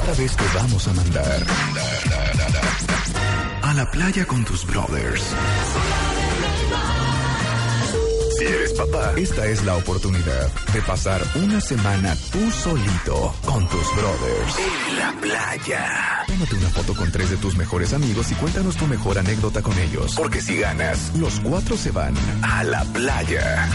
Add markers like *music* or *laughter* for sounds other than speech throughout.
Esta vez te vamos a mandar a la playa con tus brothers. Si eres papá, esta es la oportunidad de pasar una semana tú solito con tus brothers en la playa. Tómate una foto con tres de tus mejores amigos y cuéntanos tu mejor anécdota con ellos. Porque si ganas, los cuatro se van a la playa.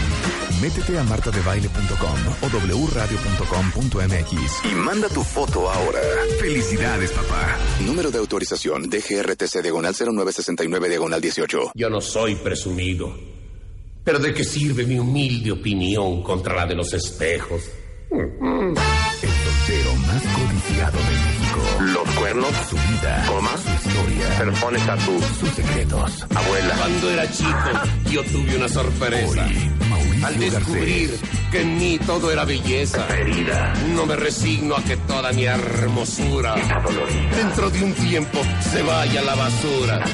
Métete a martadebaile.com o wradio.com.mx y manda tu foto ahora. Felicidades, papá. Número de autorización DGRTC diagonal 0969 diagonal 18. Yo no soy presumido. Pero ¿de qué sirve mi humilde opinión contra la de los espejos? El soltero más codiciado de México. Los cuernos, Su vida. Coma. Su historia. pero pones a tu Sus secretos. abuela. Cuando era chico, yo tuve una sorpresa. Hoy, Al descubrir Garcés. que en mí todo era belleza. Herida. No me resigno a que toda mi hermosura dentro de un tiempo se vaya a la basura.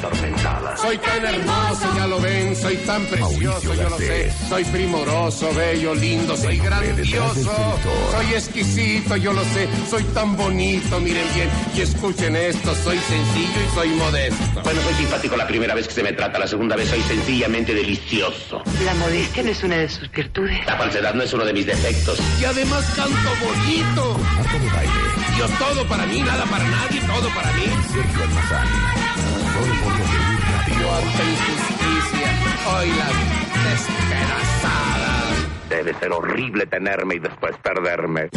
Soy tan hermoso, ya lo ven, soy tan precioso, Mauricio yo lo sé. Soy primoroso, bello, lindo, soy grandioso. Soy exquisito, yo lo sé. Soy tan bonito, miren bien y escuchen esto. Soy sencillo y soy modesto. Bueno, soy simpático la primera vez que se me trata, la segunda vez soy sencillamente delicioso. La modestia no es una de sus virtudes. La falsedad no es uno de mis defectos. Y además canto bonito. Marta de baile. Dios todo para mí, nada para nadie, todo para mí. Sergio Almazán. Solo por W Radio. Cuánta injusticia. Hoy las despedazadas. Debe ser horrible tenerme y después perderme.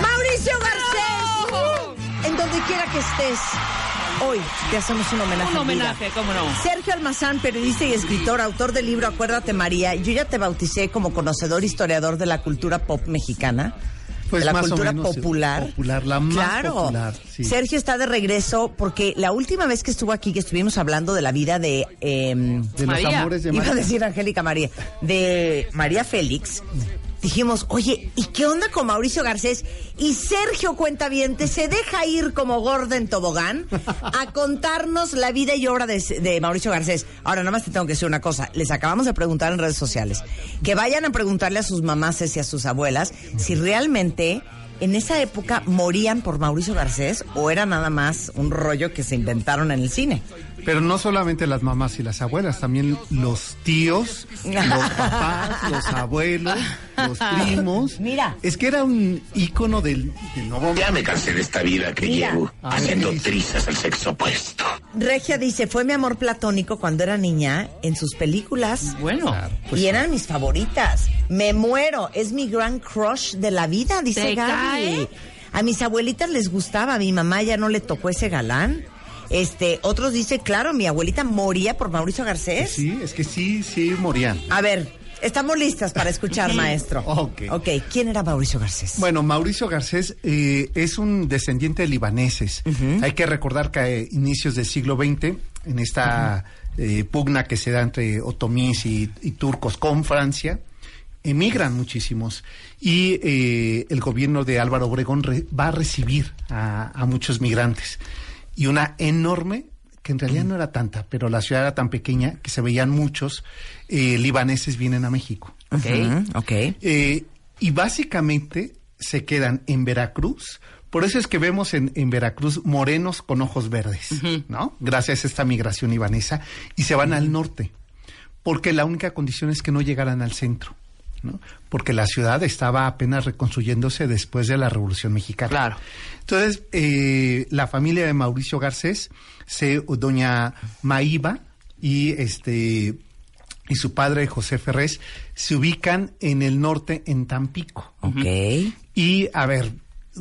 Mauricio Garcés. En donde quiera que estés. Hoy te hacemos un homenaje. Un vida. homenaje, cómo no. Sergio Almazán, periodista y escritor, autor del libro Acuérdate María. Yo ya te bauticé como conocedor historiador de la cultura pop mexicana. Pues de la más o cultura menos, popular. Popular, la más claro. popular, sí. Sergio está de regreso porque la última vez que estuvo aquí, que estuvimos hablando de la vida de... em, De los María. amores de Iba a María. decir Angélica María, de María Félix. Dijimos, oye, ¿y qué onda con Mauricio Garcés? Y Sergio Cuentaviente se deja ir como gorda en tobogán a contarnos la vida y obra de, de Mauricio Garcés. Ahora, nada más te tengo que decir una cosa. Les acabamos de preguntar en redes sociales. Que vayan a preguntarle a sus mamases y a sus abuelas si realmente en esa época morían por Mauricio Garcés o era nada más un rollo que se inventaron en el cine. Pero no solamente las mamás y las abuelas, también los tíos, *laughs* los papás, los abuelos, los primos. Mira. Es que era un ícono del, del nuevo... Ya me cansé de esta vida que Mira. llevo A ver, haciendo trizas al sexo opuesto. Regia dice, fue mi amor platónico cuando era niña en sus películas. Bueno, Pues y eran mis favoritas. Me muero, es mi gran crush de la vida, dice ¿Te Gaby. cae? A mis abuelitas les gustaba, a mi mamá ya no le tocó ese galán. Este, otros dicen, claro, mi abuelita moría por Mauricio Garcés. Sí, es que sí, sí morían. A ver, estamos listas para escuchar, *laughs* maestro. Ok. Ok, ¿quién era Mauricio Garcés? Bueno, Mauricio Garcés eh, es un descendiente de libaneses. Hay que recordar que a inicios del siglo XX, en esta eh, pugna que se da entre otomíes y, y turcos con Francia, emigran muchísimos y eh, el gobierno de Álvaro Obregón re- va a recibir a, a muchos migrantes y una enorme que en realidad no era tanta, pero la ciudad era tan pequeña que se veían muchos eh, libaneses vienen a México. Ujú, ok. Eh, y básicamente se quedan en Veracruz. Por eso es que vemos en, en Veracruz morenos con ojos verdes, ¿no? Gracias a esta migración ibanesa. Y se van al norte. Porque la única condición es que no llegaran al centro. ¿No? Porque la ciudad estaba apenas reconstruyéndose después de la Revolución Mexicana. Claro. Entonces, eh, la familia de Mauricio Garcés, se, doña Maíba y este y su padre José Ferrés se ubican en el norte en Tampico. Ok. Y a ver,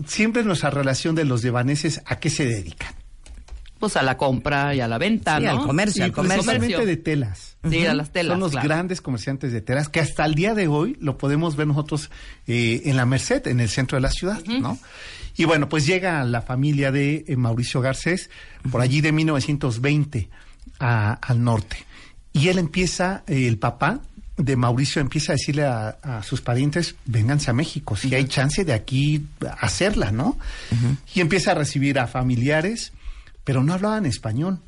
siempre nuestra relación de los libaneses, ¿a qué se dedican? Pues a la compra y a la venta, Sí, ¿no? al comercio, al Y comercio. principalmente de telas. Sí, a las telas, Son los claro. grandes comerciantes de telas que hasta el día de hoy lo podemos ver nosotros eh, en la Merced, en el centro de la ciudad, ¿no? Y bueno, pues llega la familia de eh, Mauricio Garcés, por allí de 1920 a- al norte. Y él empieza, eh, el papá de Mauricio empieza a decirle a, a sus parientes, vénganse a México, si hay chance de aquí hacerla, ¿no? Y empieza a recibir a familiares, pero no hablaban español.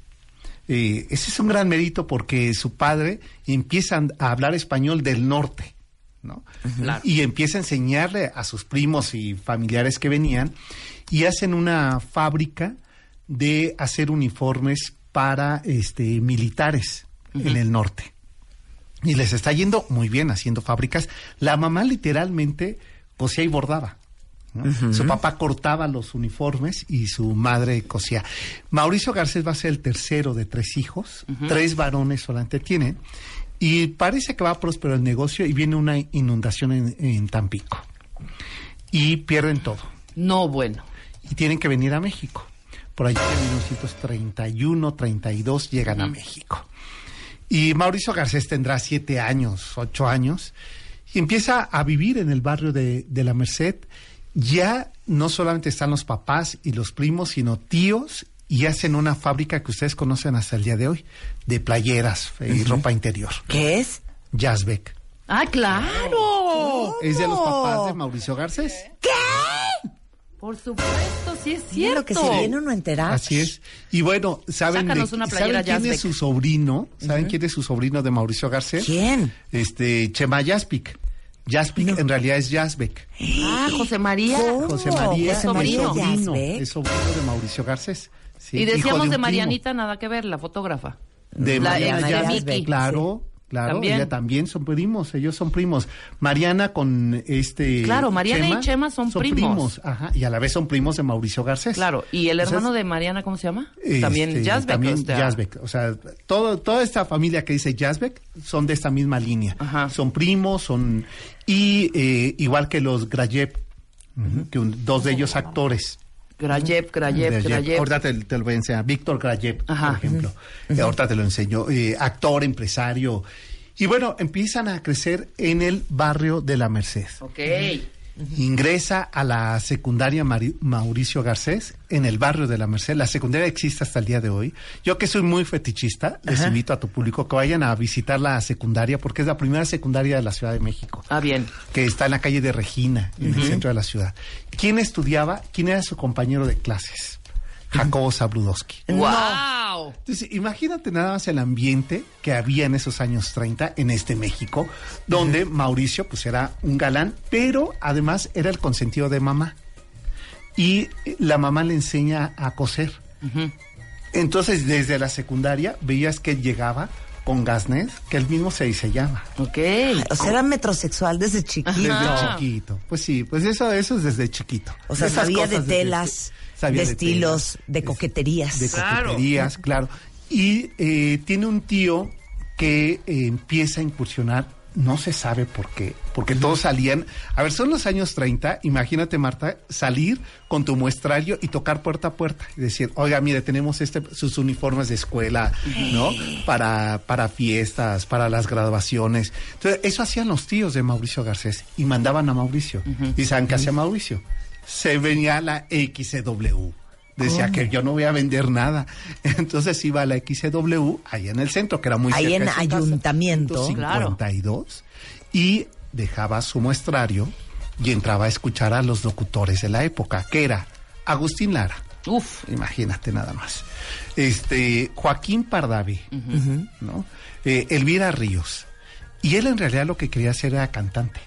Eh, ese es un gran mérito porque su padre empieza a hablar español del norte, ¿no? Claro. y empieza a enseñarle a sus primos y familiares que venían y hacen una fábrica de hacer uniformes para este militares en el norte. Y les está yendo muy bien haciendo fábricas. La mamá literalmente cosía y bordaba. ¿No? Su papá cortaba los uniformes y su madre cosía. Mauricio Garcés va a ser el tercero de tres hijos. Tres varones solamente tiene. Y parece que va próspero el negocio y viene una inundación en, en Tampico. Y pierden todo. No, bueno. Y tienen que venir a México. Por allá en 1931, 32 llegan a México. Y Mauricio Garcés tendrá siete años, ocho años, y empieza a vivir en el barrio de, de la Merced. Ya no solamente están los papás y los primos, sino tíos, y hacen una fábrica que ustedes conocen hasta el día de hoy, de playeras eh, y ropa interior. ¿Qué es? Jazzbeck. ¡Ah, claro! Es de los papás de Mauricio Garcés. Por supuesto, sí es cierto. lo que se viene uno a enterar. Así es. Y bueno, ¿saben, de- Sácanos una playera ¿saben quién es su sobrino? ¿Saben quién es su sobrino de Mauricio Garcés? ¿Quién? Este, Chema Jaspic. Jaspic en realidad es Jazzbeck. Ah, José María. ¿Cómo? José María José es sobrino, es sobrino de Mauricio Garcés. Sí, y decíamos de primo. Marianita, nada que ver, la fotógrafa. De La- Mariana de Miki. Claro, claro, También. ella también son primos, ellos son primos. Mariana con este Claro, Mariana y Chema son primos. Ajá, y a la vez son primos de Mauricio Garcés. Claro, y el Entonces, hermano de Mariana, ¿cómo se llama? Este, también. También o sea. O sea, todo, toda esta familia que dice Jazzbeck son de esta misma línea. Ajá. Son primos, son... Y eh, igual que los Grayev, que un- dos de ellos actores. Grayev, Grayev, Grayev. Ahorita te, te lo voy a enseñar. Víctor Grayev, por ejemplo. Eh, ahorita te lo enseño. Eh, actor, empresario. Y bueno, empiezan a crecer en el barrio de la Merced. Ok. Ingresa a la secundaria Mari- Mauricio Garcés en el barrio de la Merced. La secundaria existe hasta el día de hoy. Yo que soy muy fetichista, les invito a tu público que vayan a visitar la secundaria porque es la primera secundaria de la Ciudad de México, Ah, bien. que está en la calle de Regina, en el centro de la ciudad. ¿Quién estudiaba? ¿Quién era su compañero de clases? Jacobo Zabludowski. ¡Wow! Entonces, imagínate nada más el ambiente que había en esos años 30 en este México, donde Mauricio pues era un galán, pero además era el consentido de mamá. Y eh, la mamá le enseña a coser. Entonces, desde la secundaria veías que él llegaba con gasnés, que él mismo se diseñaba. Ok. O sea, era metrosexual desde chiquito. Desde Ajá. chiquito. Pues sí, pues eso, eso es desde chiquito. O sea, Esas sabía de desde- telas, sabía de estilos, telas, de coqueterías. de Claro. coqueterías, claro. Y eh, tiene un tío que eh, empieza a incursionar, no se sabe por qué, porque todos salían, a ver, son los años 30, imagínate Marta, salir con tu muestrario y tocar puerta a puerta y decir, oiga, mire, tenemos este, sus uniformes de escuela, ¿no? Para, para fiestas, para las graduaciones. Entonces, eso hacían los tíos de Mauricio Garcés y mandaban a Mauricio. ¿Y saben qué hacía Mauricio? Se venía la XCW. Decía que yo no voy a vender nada. *laughs* Entonces iba a la XCW, ahí en el centro, que era muy Ahí cerca en de su casa, Ayuntamiento. 52, y dejaba su muestrario y entraba a escuchar a los locutores de la época, que era Agustín Lara, Uf. imagínate nada más, este Joaquín Pardavi, ¿no? Eh, Elvira Ríos. Y él en realidad lo que quería hacer era cantante.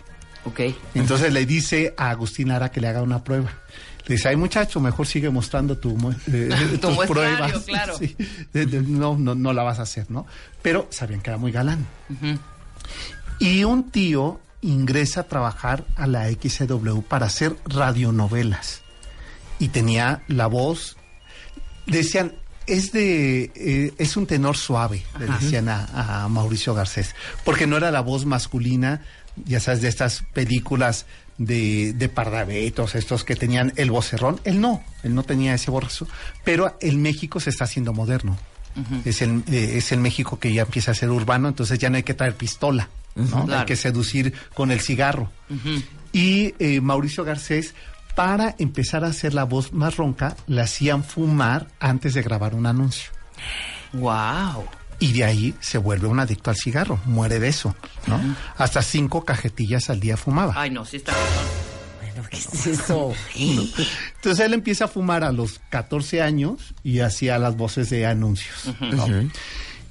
Ok. Entonces le dice a Agustín Lara que le haga una prueba. Le dice, ay muchacho, mejor sigue mostrando tu, eh, *laughs* Tu tus pruebas. claro. *laughs* Sí. No, no, no la vas a hacer, ¿no? Pero sabían que era muy galán. Y un tío ingresa a trabajar a la XCW para hacer radionovelas. Y tenía la voz, decían, es de, eh, es un tenor suave, le decían a, a Mauricio Garcés, porque no era la voz masculina, ya sabes, de estas películas de, de Pardavetos, estos que tenían el vocerrón, él no, él no tenía ese borrazo, pero el México se está haciendo moderno. Es el, eh, es el México que ya empieza a ser urbano, entonces ya no hay que traer pistola, ¿no? Hay Claro. que seducir con el cigarro. Y eh, Mauricio Garcés, para empezar a hacer la voz más ronca, le hacían fumar antes de grabar un anuncio. Wow. Y de ahí se vuelve un adicto al cigarro, muere de eso, ¿no? Hasta cinco cajetillas al día fumaba. Ay, no, sí está. Bueno, ¿qué es eso? *laughs* Entonces él empieza a fumar a los 14 años y hacía las voces de anuncios. ¿no?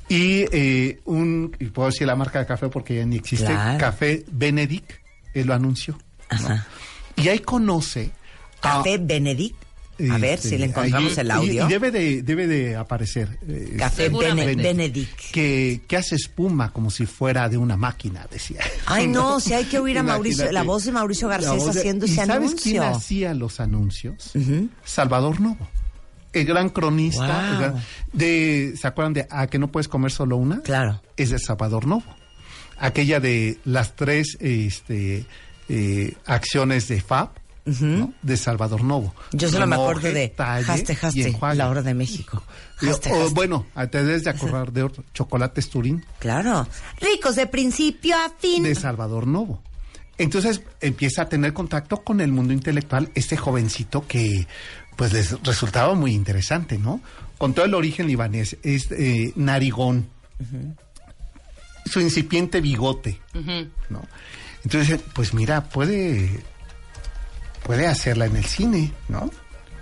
Y eh, un, y puedo decir la marca de café porque ya ni existe, Claro. Café Benedict, él lo anunció. ¿no? Ajá. Y ahí conoce a- Café Benedict. A ver este, si le encontramos ahí- el y- audio. Y, debe de, debe de aparecer. eh, Café. Bene- Benedict. que, que hace espuma como si fuera de una máquina, decía. Ay, no, *laughs* si hay que oír a Mauricio, la voz de Mauricio Garcés de- haciendo ¿Y ese sabes quién hacía los anuncios? Salvador Novo. El gran cronista. Wow. el gran- de, ¿Se acuerdan de A que no puedes comer solo una? Claro. Es de Salvador Novo. Aquella de las tres este, eh, acciones de FAB, ¿no? de Salvador Novo. Yo solo me acuerdo de y Jaste, enjuague. la hora de México. O, Jaste. bueno, te debes de *laughs* acordar de otro, Chocolates Turín. Claro. Ricos de principio a fin. de Salvador Novo. Entonces empieza a tener contacto con el mundo intelectual este jovencito que pues les resultaba muy interesante, ¿no? Con todo el origen libanés, es eh, narigón, su incipiente bigote, ¿no? Entonces, pues mira, puede, puede hacerla en el cine, ¿no?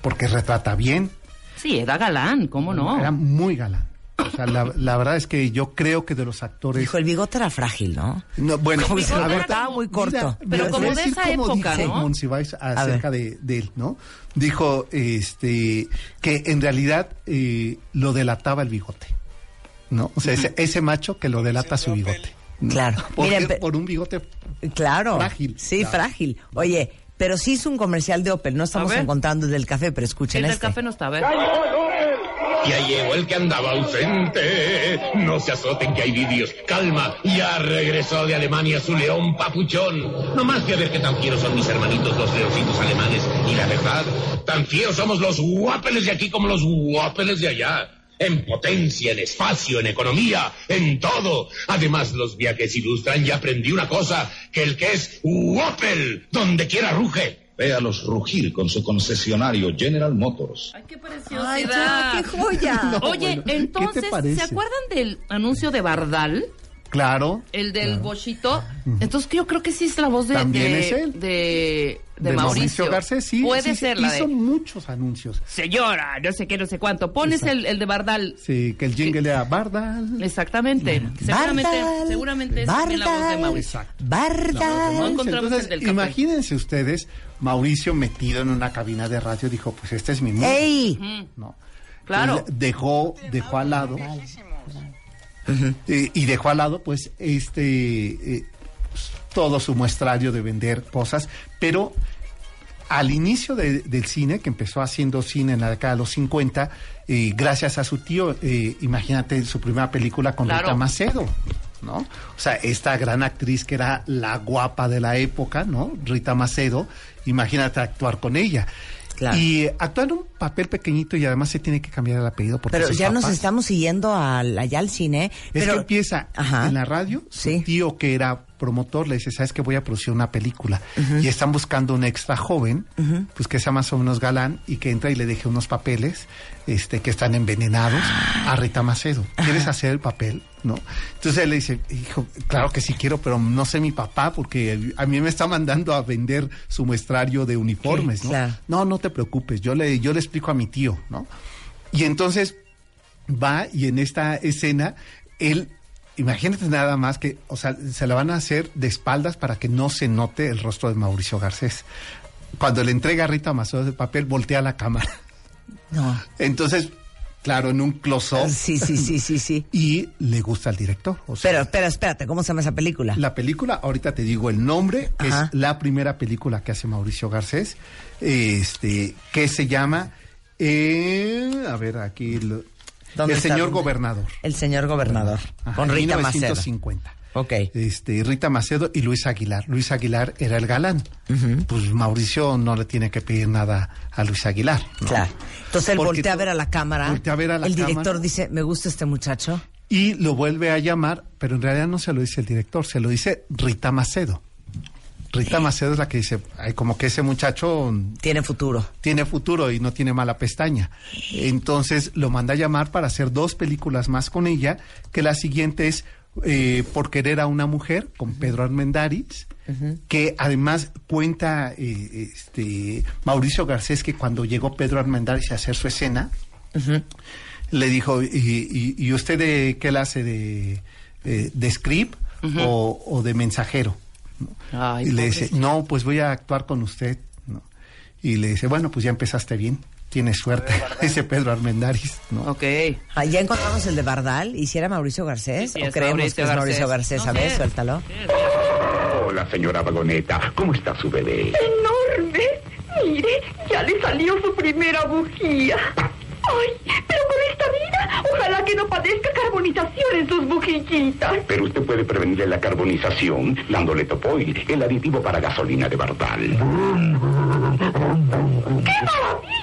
Porque retrata bien, Sí, era galán, ¿cómo no? era muy galán. O sea, la, la verdad es que yo creo que de los actores... Dijo, el bigote era frágil, ¿no? No, bueno, El bigote a ver, estaba muy corto. Pero como de esa época, dijo ¿no? Monsiváis acerca de, de él, ¿no? Dijo este que en realidad eh, lo delataba el bigote, ¿no? O sea, ese, ese macho que lo delata su bigote. ¿no? Claro. Porque Miren, por un bigote Claro. Frágil. Sí, Claro. frágil. Oye, pero sí hizo un comercial de Opel. No estamos encontrando el del café, pero escuchen El del este. café no está, a ver. Ya llegó el que andaba ausente. No se azoten que hay vídeos. Calma, ya regresó de Alemania su león papuchón. No más que a ver qué tan fieros son mis hermanitos los leoncitos alemanes. Y la verdad, tan fieros somos los guapeles de aquí como los guapeles de allá. En potencia, en espacio, en economía, en todo. Además, los viajes ilustran y aprendí una cosa, que el que es guapel, donde quiera ruge. Véalos rugir con su concesionario General Motors. Ay, qué Ay, preciosidad. ya, qué joya. *laughs* No, Oye, bueno, ¿qué te entonces? ¿se acuerdan del anuncio de Bardal? Claro, El del bochito. Entonces yo creo que sí es la voz de, También de, es él. de, de de Mauricio. Garcés, sí, Puede sí, sí, ser la hizo de muchos anuncios. señora, no sé qué, no sé cuánto. Pones el, el de Bardal. Sí, que el jingle era Bardal. Exactamente. Seguramente, Bardal, seguramente es también la voz de Bardal, Mauricio. Exacto. Bardal. No encontramos Entonces, el del imagínense ustedes, Mauricio metido en una cabina de radio, dijo, pues este es mi mundo. ¡Ey! ¿no? Claro. Dejó, dejó al lado. Eh, y dejó al lado, pues, este. eh, pues, todo su muestrario de vender cosas. Pero al inicio de- del cine, que empezó haciendo cine en la década de los 50, eh, gracias a su tío, eh, imagínate su primera película con Claro. Rita Macedo. ¿No? O sea, esta gran actriz que era la guapa de la época, ¿no? Rita Macedo, imagínate actuar con ella. Claro. Y actúa en un papel pequeñito y además se tiene que cambiar el apellido porque Pero ya nos estamos siguiendo al- allá al cine. Es pero, que empieza Ajá. en la radio, Sí. su tío que era promotor le dice, sabes que voy a producir una película y están buscando un extra joven, pues que sea más o menos galán y que entra y le deje unos papeles este que están envenenados a Rita Macedo. ¿Quieres hacer el papel? ¿No? Entonces él le dice, hijo, claro que sí quiero, pero no sé mi papá porque a mí me está mandando a vender su muestrario de uniformes, ¿no? claro. No, no te preocupes, yo le, yo le explico a mi tío, ¿no? Y entonces va y en esta escena él imagínate nada más que o sea se la van a hacer de espaldas para que no se note el rostro de Mauricio Garcés cuando le entrega a Rita Macedo el papel voltea la cámara No. entonces claro en un close up Sí, sí, sí, sí, sí. *laughs* y le gusta al director o sea, Pero, espera, espérate, ¿cómo se llama esa película? la película, ahorita te digo el nombre, Ajá. es la primera película que hace Mauricio Garcés, este, que se llama, eh, a ver, aquí, lo- ¿Dónde El? Señor ¿Dónde? Gobernador. El señor gobernador. Ajá, con Rita Macedo. 1950. Ok. Este, Rita Macedo y Luis Aguilar. Luis Aguilar era el galán. Pues Mauricio no le tiene que pedir nada a Luis Aguilar. ¿no? Claro. Entonces él Porque voltea a ver a la cámara. voltea a ver a la el director cámara. dice, me gusta este muchacho. Y lo vuelve a llamar, pero en realidad no se lo dice el director, se lo dice Rita Macedo. Rita Macedo es la que dice, ay, como que ese muchacho Tiene futuro. tiene futuro y no tiene mala pestaña. Entonces lo manda a llamar para hacer dos películas más con ella, que la siguiente es eh, Por querer a una mujer, con Pedro Armendáriz, que además cuenta eh, este Mauricio Garcés que cuando llegó Pedro Armendáriz a hacer su escena, le dijo, ¿y, y- y usted de qué la hace? ¿De, eh, de script o, o de mensajero? Ay, y le dice, no, pues voy a actuar con usted. ¿no? Y le dice, bueno, pues ya empezaste bien, tienes suerte, *laughs* dice Pedro Armendáriz. ¿no? Ok. Ah, ya encontramos el de Bardal. ¿Y si era Mauricio Garcés? Sí, sí, ¿O creemos Mauricio que es Mauricio Garcés? A No ver, suéltalo. Hola, señora Vagoneta. ¿Cómo está su bebé? enorme. Mire, ya le salió su primera bujía. Ay, pero con esta vida, ojalá que no padezca carbonización en sus bujillitas. Pero usted puede prevenirle la carbonización dándole topoil, el aditivo para gasolina de Bardal. ¡Qué maravilla!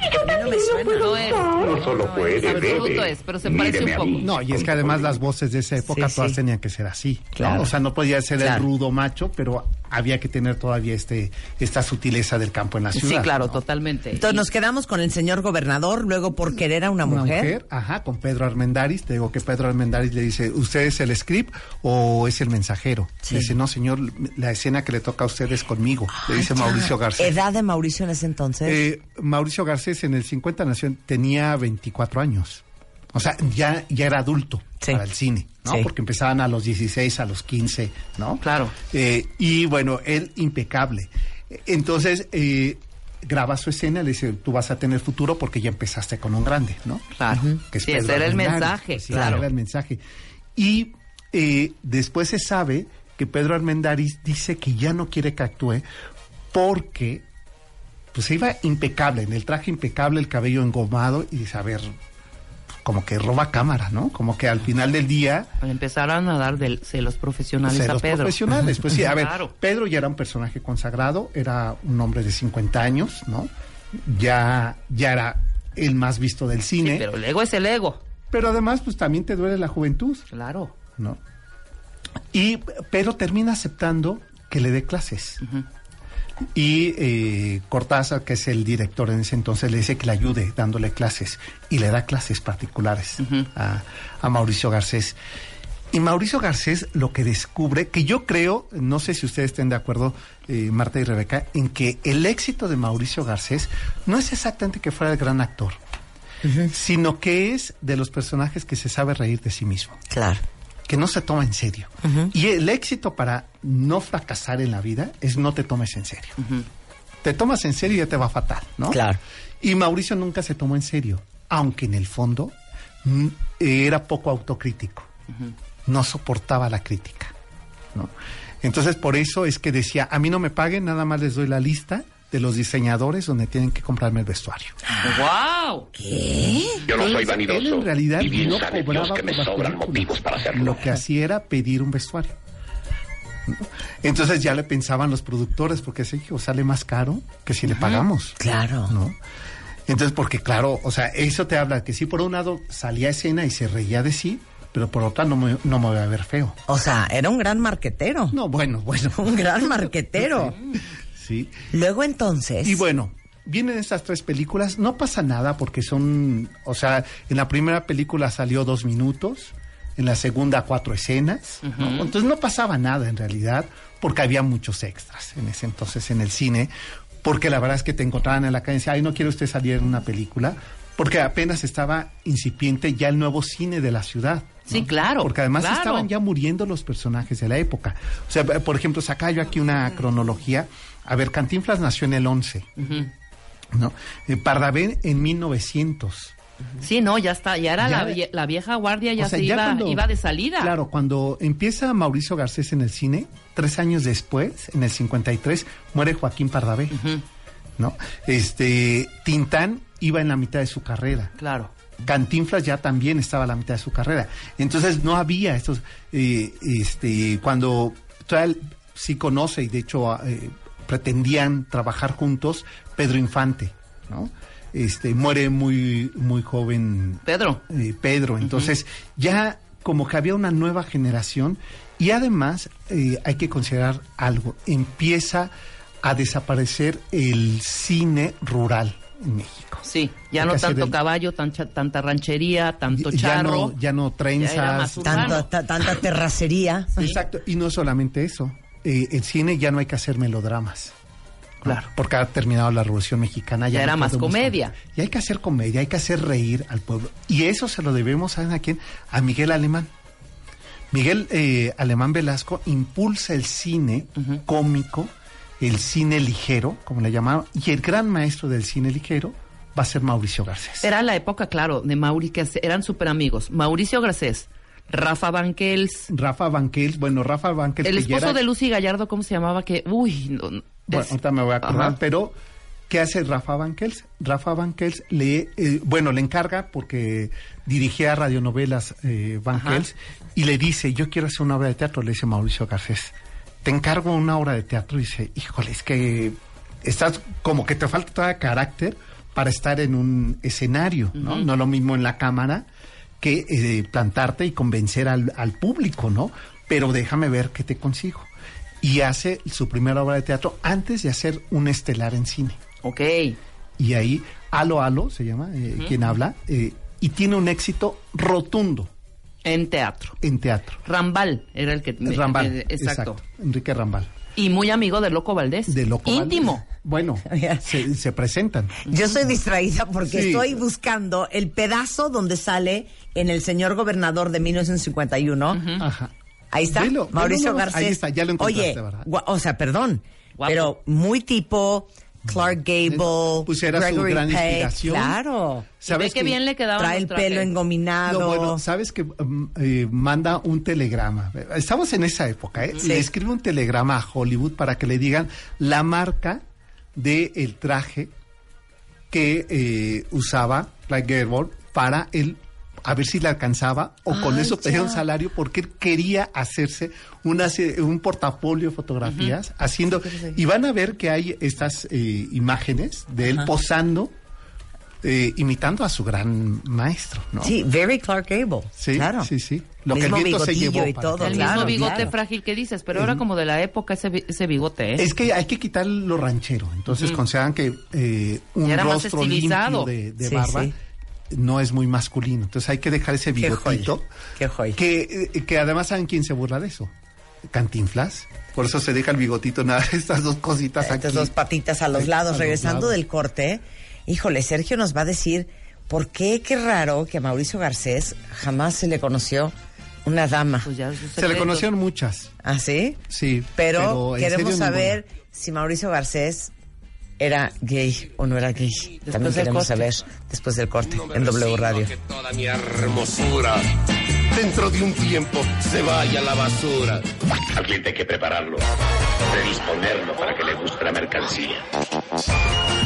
Y yo también me suena. puedo No es. usar. No solo No, puede, es absoluto es, pero se parece Míreme un a poco. mí. No, y es que además las voces de esa época Sí, todas sí. tenían que ser así. ¿no? Claro. O sea, no podía ser Claro. el rudo macho, pero había que tener todavía este esta sutileza del campo en la ciudad. Sí, claro, ¿no? totalmente. Entonces Y- nos quedamos con el señor gobernador, luego por querer a una, Una mujer. mujer, ajá, con Pedro Armendáriz. Te digo que Pedro Armendáriz le dice, ¿usted es el script o es el mensajero? Sí. Le dice, no, señor, la escena que le toca a usted es conmigo. le dice Ay, ya. Mauricio Garcés. ¿Edad de Mauricio en ese entonces? Eh, Mauricio Garcés en el 50 nació, tenía 24 años. O sea, ya, ya era adulto Sí. para el cine, ¿no? Sí. Porque empezaban a los 16, a los 15, ¿no? Claro. Eh, y bueno, él impecable. Entonces, eh, graba su escena, le dice, tú vas a tener futuro porque ya empezaste con un grande, ¿no? Claro. Que es Sí, ese era el mensaje, Sí, claro. era el mensaje. Y eh, después se sabe que Pedro Armendáriz dice que ya no quiere que actúe porque pues se iba impecable, en el traje impecable, el cabello engomado y dice, a ver, como que roba cámara, ¿no? Como que al final del día Empezaron a dar del celos profesionales celos a Pedro. profesionales. Pues sí, a ver, Claro. Pedro ya era un personaje consagrado, era un hombre de 50 años, ¿no? Ya, ya era el más visto del Sí, cine, pero el ego es el ego. pero además, pues también te duele la juventud, Claro. ¿no? Y Pedro termina aceptando que le dé clases. Y eh, Cortázar, que es el director en ese entonces, le dice que le ayude dándole clases. Y le da clases particulares a, a Mauricio Garcés. Y Mauricio Garcés lo que descubre, que yo creo, no sé si ustedes estén de acuerdo, eh, Marta y Rebeca, en que el éxito de Mauricio Garcés no es exactamente que fuera el gran actor, sino que es de los personajes que se sabe reír de sí mismo Claro. que no se toma en serio. Y el éxito para no fracasar en la vida es no te tomes en serio. Te tomas en serio y ya te va fatal, ¿no? Claro. Y Mauricio nunca se tomó en serio, aunque en el fondo mm, era poco autocrítico. No soportaba la crítica, ¿no? Entonces por eso es que decía, a mí no me paguen, nada más les doy la lista de los diseñadores donde tienen que comprarme el vestuario. ¡Wow! Yo no soy Él vanidoso. en realidad y bien no sabe cobraba Dios que me sobran motivos para hacerlo. Lo que hacía era pedir un vestuario. Entonces ya le pensaban los productores, porque ese hijo sale más caro que si le pagamos. Claro. ¿no? Entonces, porque claro, o sea, eso te habla que sí, por un lado salía a escena y se reía de sí, pero por otra no me, no me voy a ver feo. O sea, era un gran marquetero. No, bueno, bueno. *laughs* Un gran marquetero. Sí. Luego entonces. Y bueno, vienen estas tres películas, no pasa nada porque son, o sea, en la primera película salió dos minutos, en la segunda cuatro escenas, ¿no? entonces no pasaba nada en realidad porque había muchos extras en ese entonces en el cine, porque la verdad es que te encontraban en la calle y decían, ay, no quiere usted salir en una película, porque apenas estaba incipiente ya el nuevo cine de la ciudad. ¿no? Sí, claro, Porque además claro. estaban ya muriendo los personajes de la época. O sea, por ejemplo, saca yo aquí una cronología. A ver, Cantinflas nació en el 11, ¿no? Eh, Pardavé en 1900. Sí, no, ya está. Ya era Ya- la, la vieja guardia, ya O sea, se ya iba, cuando- iba de salida. Claro, cuando empieza Mauricio Garcés en el cine, tres años después, en el 53, muere Joaquín Pardavé, ¿no? Este, Tintán iba en la mitad de su carrera. Claro. Cantinflas ya también estaba a la mitad de su carrera. Entonces no había estos, eh, este, cuando todavía sí conoce y de hecho eh, pretendían trabajar juntos, Pedro Infante, ¿no? Este, muere muy, muy joven Pedro. eh, Pedro. Entonces, ya como que había una nueva generación y además eh, hay que considerar algo. Empieza a desaparecer el cine rural en México. Sí, ya Hay no tanto el- caballo, tanta, tanta ranchería, tanto ya charro. no, ya no trenzas. Ya era más urbano. Tanto- ta- tanta terracería. Exacto. Y no solamente eso. Eh, el cine ya no hay que hacer melodramas. Claro. Porque ha terminado la Revolución Mexicana. Ya no era más comedia. Y hay que hacer comedia, hay que hacer reír al pueblo. Y eso se lo debemos, ¿saben a quién? A Miguel Alemán. Miguel eh, Alemán Velasco impulsa el cine cómico, el cine ligero, como le llamaban, y el gran maestro del cine ligero va a ser Mauricio Garcés. Era la época, claro, de Mauri, que eran súper amigos. Mauricio Garcés, Rafa Banquels, Rafa Banquels, bueno, Rafa Banquels... el esposo era- de Lucy Gallardo, ¿cómo se llamaba? Que, uy, no, Bueno, ahorita me voy a acordar, Ajá. pero ¿qué hace Rafa Banquels? Rafa Banquels le, eh, bueno, le encarga porque dirigía radionovelas eh, Banquels y le dice, yo quiero hacer una obra de teatro, le dice Mauricio Garcés. Te encargo una obra de teatro y dice, híjole, es que estás como que te falta carácter para estar en un escenario, ¿no? No lo mismo en la cámara que eh, plantarte y convencer al, al público, ¿no? Pero déjame ver qué te consigo. Y hace su primera obra de teatro antes de hacer un estelar en cine. Ok. Y ahí, Alo Alo se llama, eh, quien habla, eh, y tiene un éxito rotundo En teatro. en teatro. Rambal era el que... Rambal, eh, exacto. Enrique Rambal. Y muy amigo de Loco Valdés. De Loco Íntimo. Valdés. Bueno, *laughs* se, se presentan. Yo estoy distraída porque Sí. estoy buscando el pedazo donde sale en El Señor Gobernador de 1951. Ajá. Ahí está, Velo, Mauricio velo, Garcés. ahí está, ya lo encontraste, Oye, ¿verdad? o sea, perdón, Guapo. pero muy tipo Clark Gable, Pues era su Gregory gran Peck, inspiración. Claro. Ve qué bien le quedaba Trae el pelo engominado. No, bueno, sabes que mm, eh, manda un telegrama. Estamos en esa época, ¿eh? Sí. Le escribe un telegrama a Hollywood para que le digan la marca del el traje que eh, usaba Clark Gable para el a ver si le alcanzaba o con Ay, eso pedía un salario porque él quería hacerse una, un portafolio de fotografías haciendo y van a ver que hay estas eh, imágenes de él posando eh, imitando a su gran maestro, ¿no? Sí, very Clark Gable. Sí, claro. sí, sí. Lo que el viento se llevó y para todo, El claro, mismo bigote claro. frágil que dices, pero era como de la época ese, ese bigote, ¿eh? Es que hay que quitar lo ranchero. Entonces consideran que eh, un rostro limpio de, de Sí, barba sí. No es muy masculino. Entonces hay que dejar ese Qué bigotito. joya, qué joya. Que, eh, que además saben quién se burla de eso. Cantinflas. Por eso se deja el bigotito nada, *laughs* estas dos cositas Estas aquí. dos patitas a los Sí, lados. a los Regresando lados. del corte, híjole, Sergio nos va a decir por qué, qué raro que a Mauricio Garcés jamás se le conoció una dama. Pues ya, Se le conocieron muchas. ¿Ah, sí? Sí. Pero, queremos serio, saber si Mauricio Garcés era gay o no era gay. También del queremos corte. saber después del corte en W Radio. Que toda mi hermosura dentro de un tiempo se vaya a la basura. Al cliente hay que prepararlo, predisponerlo para que le guste la mercancía.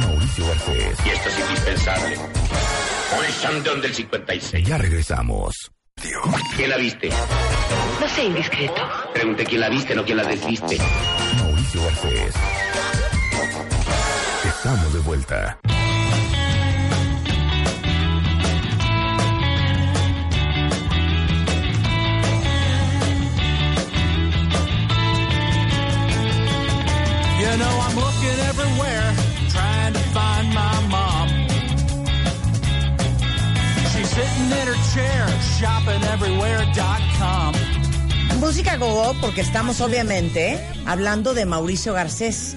Mauricio Garcés. Y esto es indispensable. Hoy Shandon del 56. Ya regresamos. ¿Quién la viste? No sé, indiscreto. Pregunté quién la viste, no quién la desviste. Mauricio Garcés. Estamos de vuelta. You know, I'm looking everywhere, trying to find my mom. She's sitting in her chair, shoppingeverywhere.com. Música gogo porque estamos obviamente hablando de Mauricio Garcés.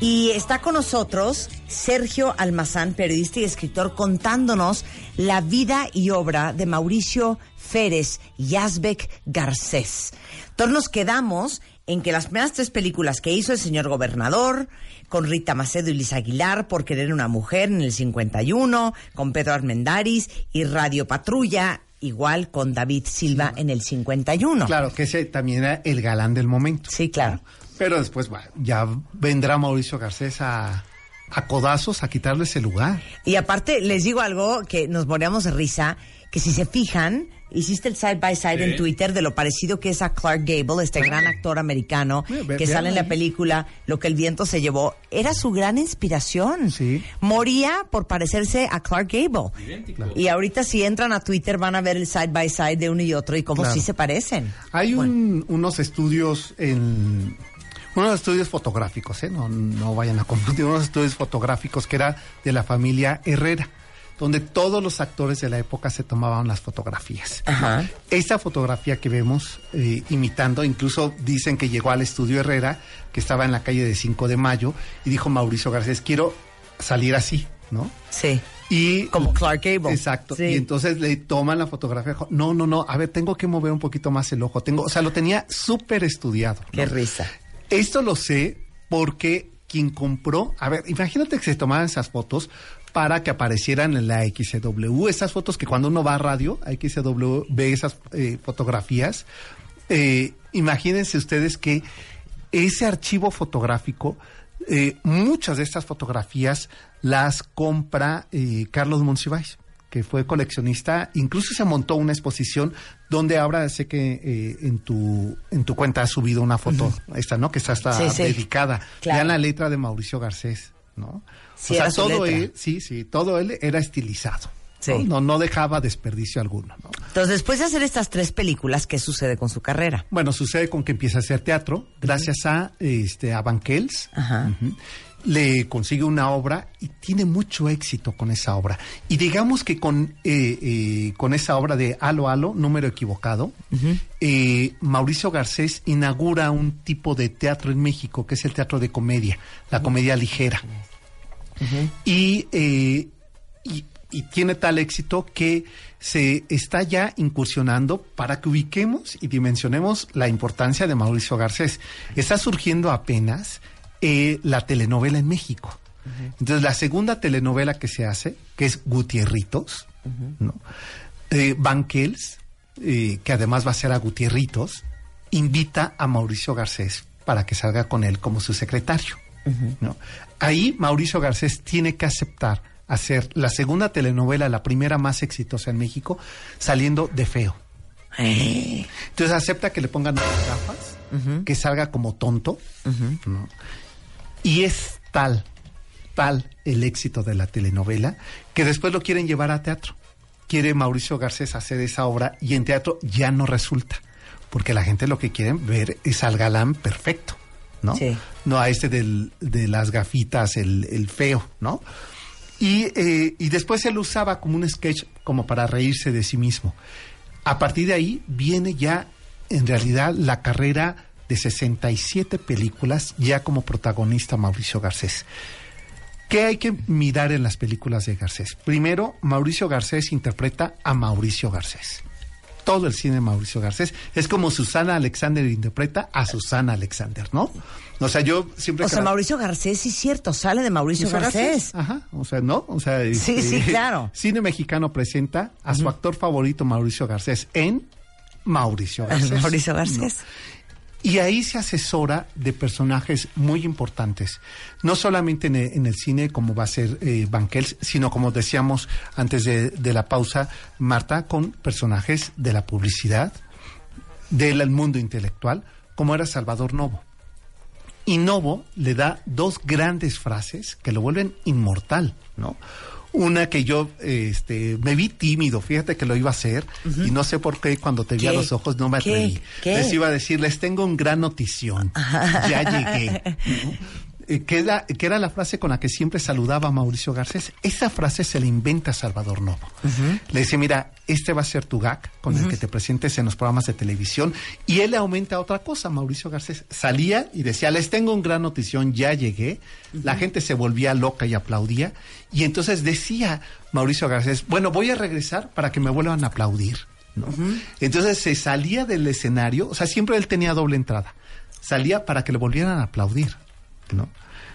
Y está con nosotros Sergio Almazán, periodista y escritor, contándonos la vida y obra de Mauricio Férez Yazbek Garcés. Entonces nos quedamos en que las primeras tres películas que hizo el señor gobernador, con Rita Macedo y Liz Aguilar, por querer una mujer en el 51, con Pedro Armendáriz y Radio Patrulla, igual con David Silva en el 51. Claro, que ese también era el galán del momento. Sí, claro. Pero después bueno, ya vendrá Mauricio Garcés a, a codazos a quitarle ese lugar. Y aparte, les digo algo que nos moríamos de risa, que si se fijan, hiciste el side by side en Twitter de lo parecido que es a Clark Gable, este gran actor americano Ve- ve- que sale en la película Lo que el viento se llevó. Era su gran inspiración. Sí. Moría por parecerse a Clark Gable. Y ahorita si entran a Twitter van a ver el side by side de uno y otro y cómo Claro. sí se parecen. Hay un- unos estudios en unos estudios fotográficos, ¿eh? no, no vayan a confundir, unos estudios fotográficos que era de la familia Herrera, donde todos los actores de la época se tomaban las fotografías. Ajá. Esta fotografía que vemos eh, imitando, incluso dicen que llegó al estudio Herrera, que estaba en la calle de 5 de Mayo, y dijo Mauricio Garcés, quiero salir así, ¿no? Sí. Y, Como Clark Gable. Exacto. Sí. Y entonces le toman la fotografía. No, no, no. A ver, tengo que mover un poquito más el ojo. Tengo, o sea, lo tenía súper estudiado. ¿no? Qué risa. Esto lo sé porque quien compró, a ver, imagínate que se tomaran esas fotos para que aparecieran en la XW, esas fotos que cuando uno va a radio, a XW ve esas eh, fotografías. Eh, imagínense ustedes que ese archivo fotográfico, eh, muchas de estas fotografías las compra eh, Carlos Monsiváis que fue coleccionista, incluso se montó una exposición donde ahora sé que eh, en tu en tu cuenta has subido una foto, esta, ¿no? Que está hasta Sí, sí. dedicada. Claro. Vean la letra de Mauricio Garcés, ¿no? Sí, o sea, era su todo letra. él, sí, sí, todo él era estilizado. Sí. ¿no? no, no dejaba desperdicio alguno, ¿no? Entonces, después de hacer estas tres películas, ¿qué sucede con su carrera? Bueno, sucede con que empieza a hacer teatro, gracias a este a Banquels. Ajá. Ujú. Le consigue una obra y tiene mucho éxito con esa obra. Y digamos que con, eh, eh, con esa obra de Halo Halo, número equivocado, eh, Mauricio Garcés inaugura un tipo de teatro en México, que es el teatro de comedia, la comedia ligera. y, eh, y, y tiene tal éxito que se está ya incursionando para que ubiquemos y dimensionemos la importancia de Mauricio Garcés. Está surgiendo apenas eh, la telenovela en México. Entonces, la segunda telenovela que se hace, que es Gutierritos, ¿no? Eh, Banquels, eh, que además va a ser a Gutierritos, invita a Mauricio Garcés para que salga con él como su secretario. ¿no? Ahí Mauricio Garcés tiene que aceptar hacer la segunda telenovela, la primera más exitosa en México, saliendo de feo. Entonces acepta que le pongan unas gafas, que salga como tonto, ¿no? Y es tal, tal el éxito de la telenovela que después lo quieren llevar a teatro. Quiere Mauricio Garcés hacer esa obra y en teatro ya no resulta, porque la gente lo que quiere ver es al galán perfecto, ¿no? Sí. No a este del- de las gafitas, el, el feo, ¿no? Y, eh, y después él usaba como un sketch como para reírse de sí mismo. A partir de ahí viene ya en realidad la carrera de 67 películas ya como protagonista Mauricio Garcés. ¿Qué hay que mirar en las películas de Garcés? Primero, Mauricio Garcés interpreta a Mauricio Garcés. Todo el cine de Mauricio Garcés es como Susana Alexander interpreta a Susana Alexander, ¿no? O sea, yo siempre... O sea, Mauricio Garcés, sí cierto, sale de Mauricio Garcés. Ajá, o sea, ¿no? O sea, este, Sí, sí, claro. *laughs* Cine mexicano presenta a su actor favorito Mauricio Garcés en Mauricio Garcés. *laughs* Mauricio Garcés. ¿no? Y ahí se asesora de personajes muy importantes, no solamente en el, en el cine como va a ser eh, Banquels, sino como decíamos antes de, de la pausa, Marta, con personajes de la publicidad, del mundo intelectual, como era Salvador Novo. Y Novo le da dos grandes frases que lo vuelven inmortal, ¿no? Una que yo este, me vi tímido, fíjate que lo iba a hacer, y no sé por qué cuando te vi a los ojos no me atreví. Les iba a decir, les tengo un gran notición, ya llegué. ¿no? *laughs* Eh, que, era, que era la frase con la que siempre saludaba a Mauricio Garcés. Esa frase se la inventa Salvador Novo. Le dice, mira, este va a ser tu gag con el que te presentes en los programas de televisión. Y él le aumenta otra cosa, Mauricio Garcés. Salía y decía, les tengo un gran notición, ya llegué. La gente se volvía loca y aplaudía. Y entonces decía Mauricio Garcés, bueno, voy a regresar para que me vuelvan a aplaudir. ¿no? Entonces se salía del escenario, o sea, siempre él tenía doble entrada. Salía para que le volvieran a aplaudir. ¿No?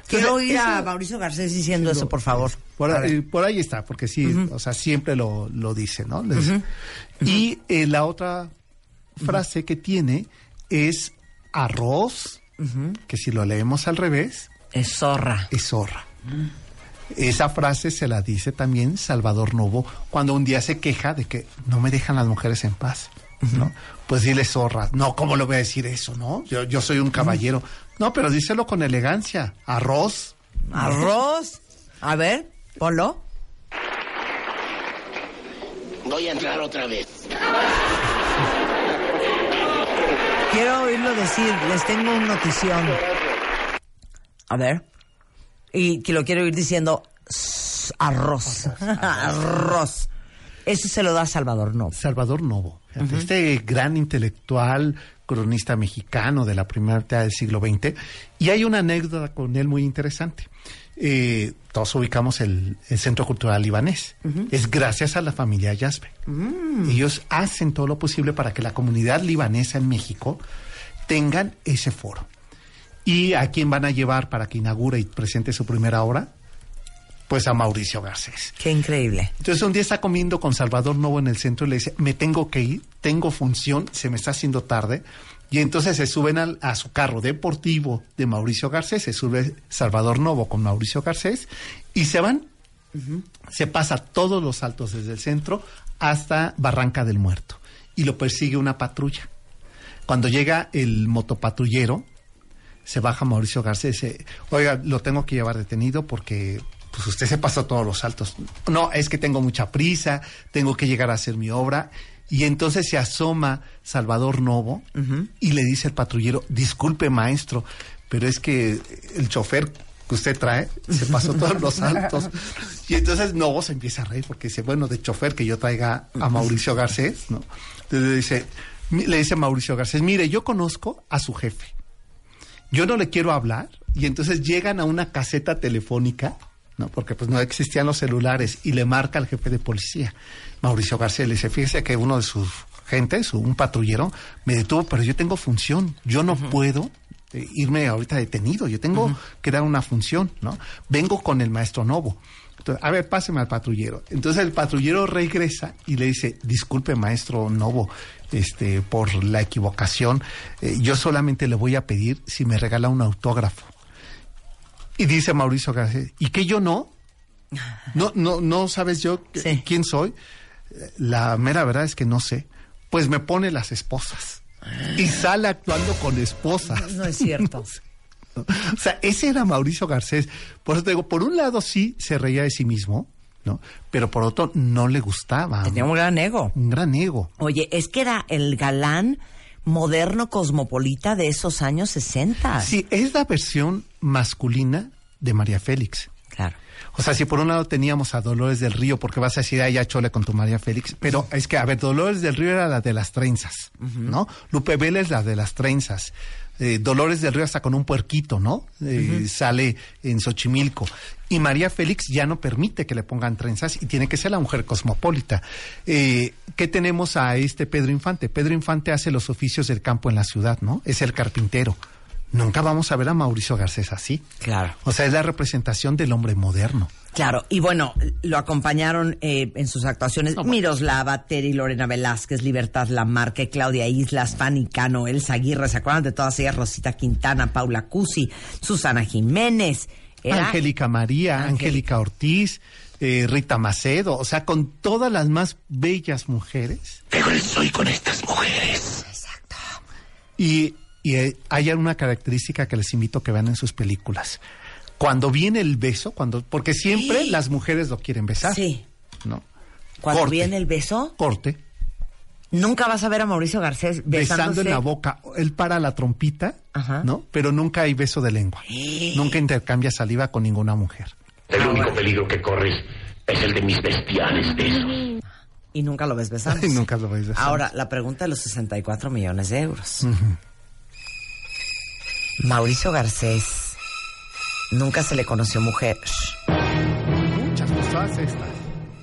Quiero oír a Mauricio Garcés diciendo eso, por favor. por, ahí- ver. por ahí está, porque sí, o sea, siempre lo, lo dice, ¿no? Les- Y eh, la otra frase que tiene es arroz, que si lo leemos al revés, Es zorra. es zorra. Esa frase se la dice también Salvador Novo cuando un día se queja de que no me dejan las mujeres en paz, ¿no? Pues dile zorra. No, ¿cómo le voy a decir eso, no? Yo, yo soy un caballero. No, pero díselo con elegancia. Arroz. Arroz. A ver, ponlo. Voy a entrar otra vez. Quiero oírlo decir, les tengo una notición. A ver. Y que lo quiero oír diciendo "S- arroz. arroz. *laughs* Eso se lo da Salvador Novo. Salvador Novo, este gran intelectual, cronista mexicano de la primera mitad del siglo XX. Y hay una anécdota con él muy interesante. eh, todos ubicamos el, el Centro Cultural Libanés. Es gracias a la familia Yazbe. Ellos hacen todo lo posible para que la comunidad libanesa en México tengan ese foro. ¿Y a quién van a llevar para que inaugure y presente su primera obra? Pues a Mauricio Garcés. Qué increíble. Entonces un día está comiendo con Salvador Novo en el centro y le dice, me tengo que ir, tengo función, se me está haciendo tarde. Y entonces se suben al- a su carro deportivo de Mauricio Garcés, se sube Salvador Novo con Mauricio Garcés y se van. Se pasa todos los altos desde el centro hasta Barranca del Muerto y lo persigue una patrulla. Cuando llega el motopatrullero, se baja Mauricio Garcés y dice, oiga, lo tengo que llevar detenido porque pues usted se pasó todos los saltos. No, es que tengo mucha prisa, tengo que llegar a hacer mi obra. Y entonces se asoma Salvador Novo y le dice al patrullero, disculpe maestro, pero es que el chofer que usted trae se pasó *laughs* todos los saltos. Y entonces Novo se empieza a reír porque dice, bueno, de chofer que yo traiga a Mauricio Garcés, ¿no? Entonces le dice, le dice a Mauricio Garcés, mire, yo conozco a su jefe yo no le quiero hablar y entonces llegan a una caseta telefónica, ¿no? Porque pues no existían los celulares y le marca al jefe de policía. Mauricio García le dice, fíjese que uno de sus gentes, un patrullero, me detuvo, pero yo tengo función, yo no puedo eh, irme ahorita detenido, yo tengo que dar una función, ¿no? Vengo con el maestro Novo. Entonces, a ver, páseme al patrullero. Entonces el patrullero regresa y le dice, disculpe maestro Novo, este, por la equivocación, eh, yo solamente le voy a pedir si me regala un autógrafo. Y dice Mauricio García, ¿y que yo no? No, no, no sabes yo Sí. quién soy. La mera verdad es que no sé. Pues me pone las esposas. Y sale actuando con esposas. No es cierto. *laughs* O sea, ese era Mauricio Garcés. Por eso te digo, por un lado sí se reía de sí mismo, ¿no? Pero por otro no le gustaba. Tenía un gran ego. Un gran ego. Oye, es que era el galán moderno cosmopolita de esos años 60. Sí, es la versión masculina de María Félix. Claro. O sea, si por un lado teníamos a Dolores del Río, porque vas a decir, ay, ya chole con tu María Félix, pero es que, a ver, Dolores del Río era la de las trenzas, ¿no? Lupe Vélez la de las trenzas. Eh, Dolores del Río hasta con un puerquito, ¿no? Eh, Sale en Xochimilco. Y María Félix ya no permite que le pongan trenzas y tiene que ser la mujer cosmopolita. Eh, ¿Qué tenemos a este Pedro Infante? Pedro Infante hace los oficios del campo en la ciudad, ¿no? Es el carpintero. Nunca vamos a ver a Mauricio Garcés así. Claro. O sea, es la representación del hombre moderno. Claro, y bueno, lo acompañaron eh, en sus actuaciones Miroslava, Terry, Lorena Velázquez, Libertad Lamarque, Claudia Islas, Fanny Cano, Elsa Aguirre, ¿se acuerdan de todas ellas? Rosita Quintana, Paula Cusi, Susana Jiménez. Era- Angélica María, Angélica Ortiz, eh, Rita Macedo, o sea, con todas las más bellas mujeres. Pero soy con estas mujeres. Y, y, eh, hay una característica que les invito a que vean en sus películas. Cuando viene el beso, cuando porque siempre Sí. las mujeres lo quieren besar. Sí. ¿no? Cuando Corte. viene el beso, Corte, nunca vas a ver a Mauricio Garcés besando besándose. en la boca. Él para la trompita, Ajá. ¿no? Pero nunca hay beso de lengua. Nunca intercambia saliva con ninguna mujer. El único peligro que corres es el de mis bestiales besos. Y nunca lo ves besando. *laughs* Y nunca lo ves besando. Ahora, la pregunta de los 64 millones de euros. Mauricio Garcés nunca se le conoció mujer. Muchas, todas estas.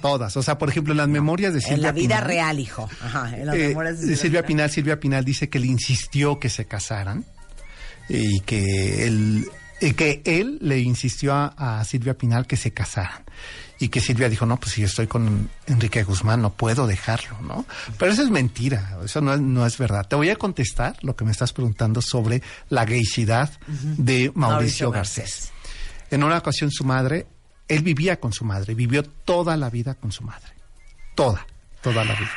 Todas. O sea, por ejemplo, en las memorias de Silvia En la vida Pinal, real, hijo. Ajá, en las eh, memorias de Silvia Pinal. Pinal, Silvia Pinal dice que le insistió que se casaran y que él, y que él le insistió a, a Silvia Pinal que se casaran. Y que Silvia dijo, no, pues si yo estoy con Enrique Guzmán, no puedo dejarlo, ¿no? Pero eso es mentira, eso no es, no es verdad. Te voy a contestar lo que me estás preguntando sobre la gaycidad de Mauricio, Mauricio Garcés. En una ocasión su madre, él vivía con su madre, vivió toda la vida con su madre. Toda, toda la vida.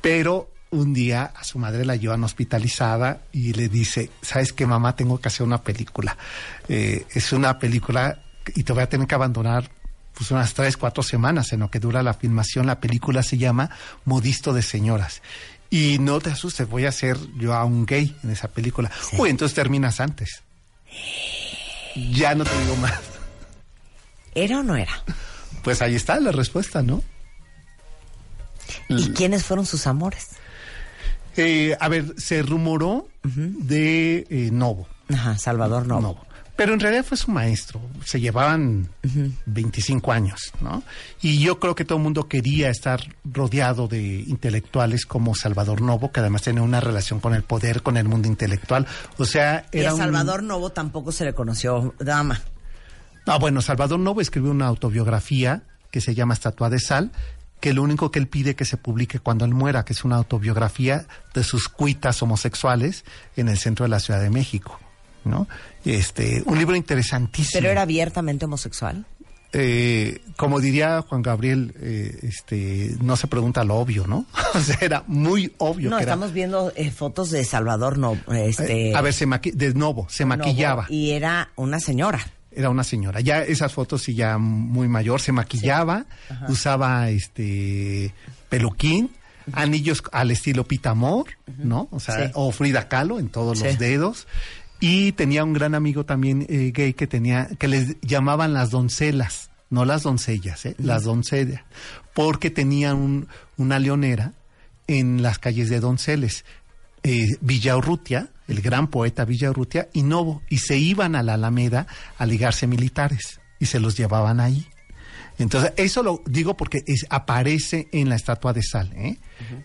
Pero un día a su madre la llevan hospitalizada y le dice, ¿sabes qué, mamá? Tengo que hacer una película. Eh, es una película y te voy a tener que abandonar pues unas tres, cuatro semanas en lo que dura la filmación. La película se llama Modisto de Señoras. Y no te asustes, voy a ser yo a un gay en esa película. Uy, entonces terminas antes. Ya no te digo más. ¿Era o no era? Pues ahí está la respuesta, ¿no? ¿Y quiénes fueron sus amores? Eh, a ver, se rumoró de eh, Novo. Ajá, Salvador Novo. Novo. Pero en realidad fue su maestro. Se llevaban 25 años, ¿no? Y yo creo que todo el mundo quería estar rodeado de intelectuales como Salvador Novo, que además tenía una relación con el poder, con el mundo intelectual. O sea, Y era a un- Salvador Novo tampoco se le conoció dama. Ah, bueno, Salvador Novo escribió una autobiografía que se llama Estatua de Sal, que lo único que él pide que se publique cuando él muera, que es una autobiografía de sus cuitas homosexuales en el centro de la Ciudad de México, ¿no? Este, un libro interesantísimo. Pero era abiertamente homosexual. Eh, como diría Juan Gabriel, eh, este, no se pregunta lo obvio, ¿no? *laughs* o sea, era muy obvio No, que era- estamos viendo eh, fotos de Salvador Novo. Este, Eh, a ver, se maqui- de nuevo, se Novo, maquillaba. Y era una señora. era una señora. Ya esas fotos sí ya muy mayor, se maquillaba, usaba este peluquín, anillos al estilo Pitamor, ¿no? O sea, Sí. o Frida Kahlo en todos Sí. los dedos. Y tenía un gran amigo también eh, gay que tenía, que les llamaban las doncelas, no las doncellas, ¿eh? las doncellas, porque tenía un, una leonera en las calles de Donceles, eh, Villaurrutia, el gran poeta Villaurrutia, y Novo, y se iban a la Alameda a ligarse militares, y se los llevaban ahí. Entonces, eso lo digo porque es- aparece en la estatua de sal, ¿eh?